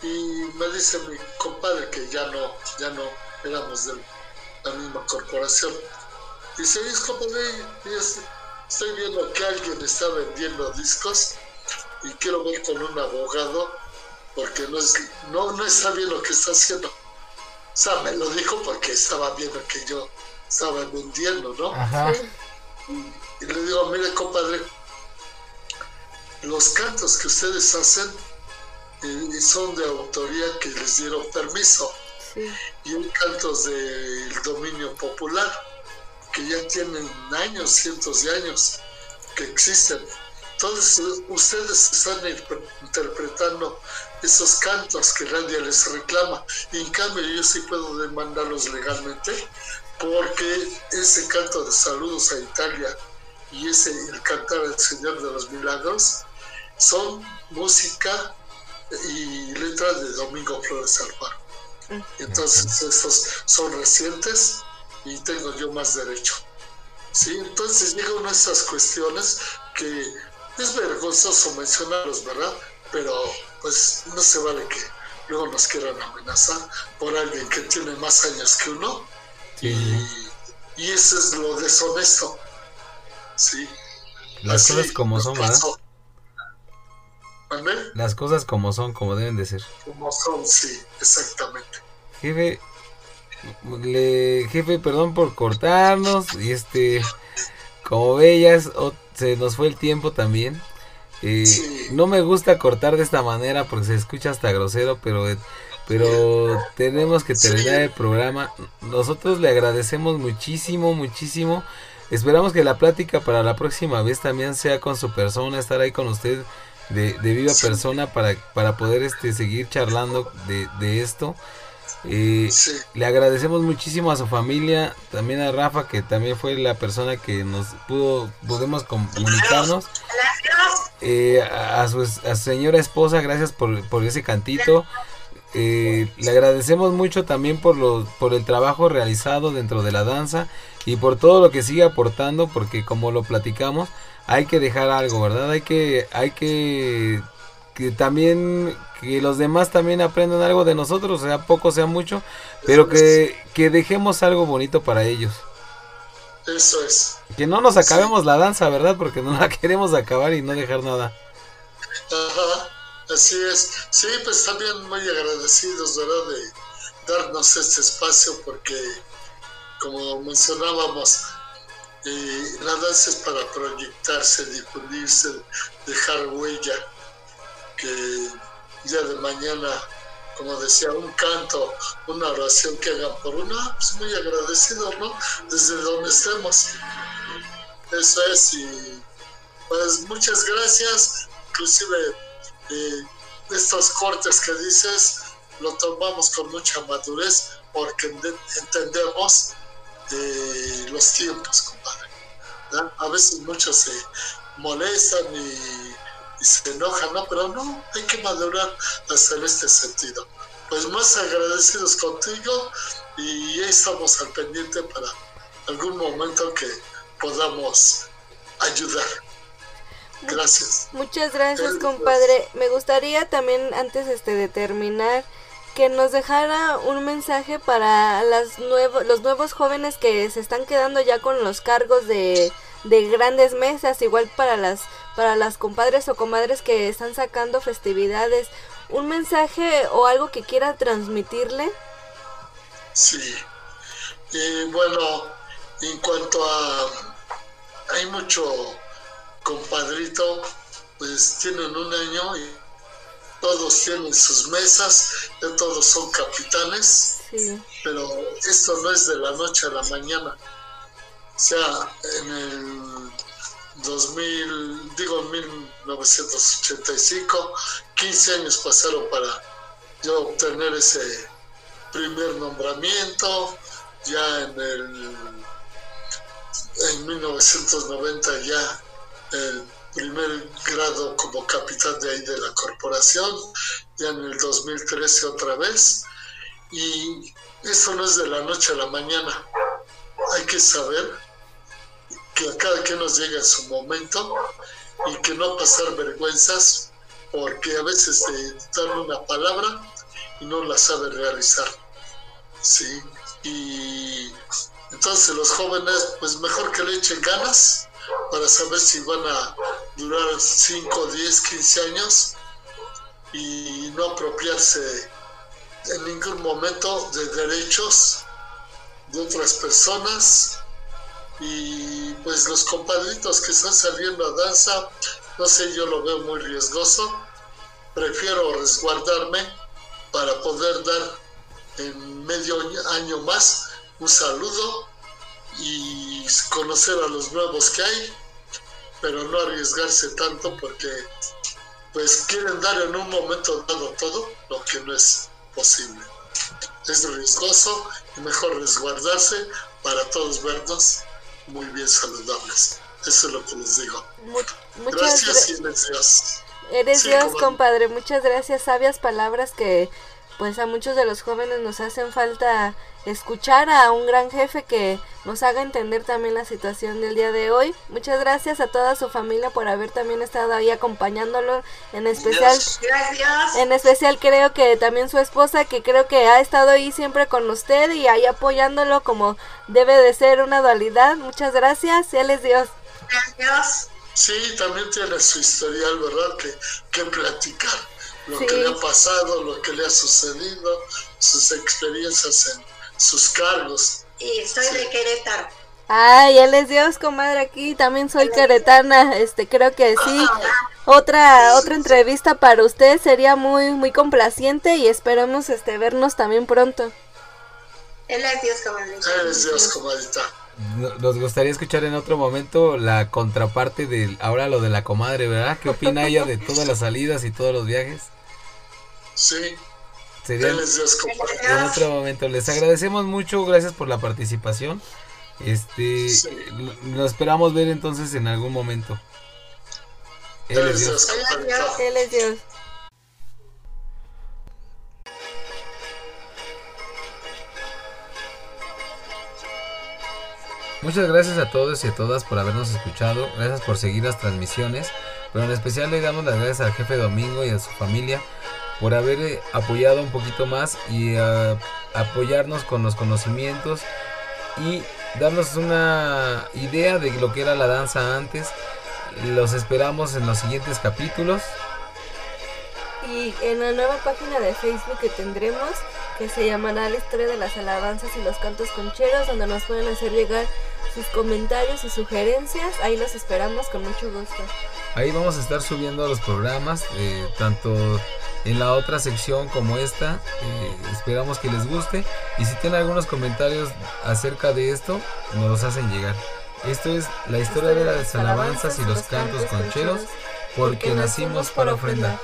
y me dice mi compadre que ya no, ya no éramos de la misma corporación. Dice, es compadre, estoy viendo que alguien está vendiendo discos y quiero ver con un abogado porque no, es, no, no está bien lo que está haciendo. O sea, me lo dijo porque estaba viendo que yo estaba vendiendo, ¿no? Ajá. Y le digo, mire compadre, los cantos que ustedes hacen y son de autoría que les dieron permiso. Y hay cantos del dominio popular que ya tienen años, cientos de años que existen. Entonces ustedes están interpretando esos cantos que nadie les reclama. Y en cambio yo sí puedo demandarlos legalmente porque ese canto de saludos a Italia y ese el cantar al Señor de los Milagros son música y letras de Domingo Flores Alfaro. Entonces, estos son recientes y tengo yo más derecho. ¿Sí? Entonces llegan esas cuestiones que es vergonzoso mencionarlos, ¿verdad? Pero pues no se vale que luego nos quieran amenazar por alguien que tiene más años que uno. Y, y, eso es lo deshonesto. ¿Sí? Las cosas como son, ¿verdad? Las cosas como son, como deben de ser. Como son, sí, exactamente. Jefe, le, jefe, perdón por cortarnos. Y este, como veías, se nos fue el tiempo también. Eh, no me gusta cortar de esta manera porque se escucha hasta grosero, pero, pero tenemos que terminar el programa. Nosotros le agradecemos muchísimo, muchísimo. Esperamos que la plática para la próxima vez también sea con su persona, estar ahí con usted de, viva persona para, para poder este, seguir charlando de, esto. Eh, le agradecemos muchísimo a su familia, también a Rafa, que también fue la persona que nos pudo, pudimos comunicarnos. Eh, a, su, señora esposa, gracias por, por ese cantito. Eh, le agradecemos mucho también por, lo, por el trabajo realizado dentro de la danza y por todo lo que sigue aportando, porque como lo platicamos, hay que dejar algo, ¿verdad? Hay que, hay que, que también, que los demás también aprendan algo de nosotros, sea poco, sea mucho, pero que, que dejemos algo bonito para ellos. Eso es. Que no nos acabemos la danza, ¿verdad? Porque no la queremos acabar y no dejar nada. Ajá, así es. Sí, pues también muy agradecidos, ¿verdad? De darnos este espacio porque, como mencionábamos, y la es para proyectarse, difundirse, dejar huella, que ya de mañana, como decía, un canto, una oración que hagan por una, pues muy agradecido, ¿no? Desde donde estemos. Eso es, y pues muchas gracias, inclusive eh, estos cortes que dices, lo tomamos con mucha madurez porque entendemos de los tiempos, compadre. A veces muchos se molestan y, se enojan, ¿no? Pero no, hay que madurar hasta en este sentido. Pues más agradecidos contigo y estamos al pendiente para algún momento que podamos ayudar. Gracias. Muchas gracias, compadre. Me gustaría también antes este de terminar que nos dejara un mensaje para las nuevos, los nuevos jóvenes que se están quedando ya con los cargos de, grandes mesas, igual para las, para las compadres o comadres que están sacando festividades. ¿Un mensaje o algo que quiera transmitirle? Sí. Y bueno, en cuanto a... Hay mucho compadrito, pues tienen un año y todos tienen sus mesas, ya todos son capitanes, pero esto no es de la noche a la mañana. sea, en el 2000, digo 1985, 15 años pasaron para yo obtener ese primer nombramiento, ya en el en 1990 ya el primer grado como capitán de ahí de la corporación, ya en el 2013 otra vez, y eso no es de la noche a la mañana, hay que saber que a cada quien nos llega en su momento y que no pasar vergüenzas porque a veces te dan una palabra y no la sabe realizar. ¿sí? Y entonces los jóvenes, pues mejor que le echen ganas para saber si van a durar 5, 10, 15 años y no apropiarse en ningún momento de derechos de otras personas. Y pues los compadritos que están saliendo a danza, no sé, yo lo veo muy riesgoso, prefiero resguardarme para poder dar en medio año más un saludo y conocer a los nuevos que hay, pero no arriesgarse tanto porque pues quieren dar en un momento dado todo lo que no es posible. Es riesgoso y mejor resguardarse para todos vernos muy bien saludables. Eso es lo que les digo. muchas gracias y eres Dios. Eres Dios, compadre. Muchas gracias. Sabias palabras que pues a muchos de los jóvenes nos hacen falta escuchar a un gran jefe que nos haga entender también la situación del día de hoy. Muchas gracias a toda su familia por haber también estado ahí acompañándolo, en especial gracias. en especial creo que también su esposa que creo que ha estado ahí siempre con usted y ahí apoyándolo como debe de ser una dualidad. Muchas gracias, él es Dios. Gracias. Sí, también tiene su historial, ¿verdad? Que, que platicar lo que le ha pasado, lo que le ha sucedido, sus experiencias en sus cargos. Y soy de Querétaro. Ay, él es Dios, comadre, aquí también soy queretana, este, creo que sí. Otra, otra entrevista para usted sería muy, muy complaciente y esperemos, este, vernos también pronto. Él es Dios, comadre. Él es Dios, comadita. Nos gustaría escuchar en otro momento la contraparte de ahora lo de la comadre, ¿verdad? ¿Qué opina ella de todas las salidas y todos los viajes? Sí, Sería él es Dios, en otro momento. Les agradecemos mucho, gracias por la participación. Este, Sí. lo- lo esperamos ver entonces en algún momento. Él Él es es Dios. Dios, comadita. Él es Dios. Muchas gracias a todos y a todas por habernos escuchado, gracias por seguir las transmisiones, pero en especial le damos las gracias al jefe Domingo y a su familia por haber eh, apoyado un poquito más y ah, apoyarnos con los conocimientos y darnos una idea de lo que era la danza antes. Los esperamos en los siguientes capítulos. Y en la nueva página de Facebook que tendremos, que se llamará La historia de las alabanzas y los cantos concheros, donde nos pueden hacer llegar sus comentarios y sugerencias. Ahí los esperamos con mucho gusto. Ahí vamos a estar subiendo los programas, eh, tanto en la otra sección como esta. Eh, esperamos que les guste. Y si tienen algunos comentarios acerca de esto, nos los hacen llegar. Esto es la historia de las alabanzas y los cantos concheros, porque nacimos para ofrendar.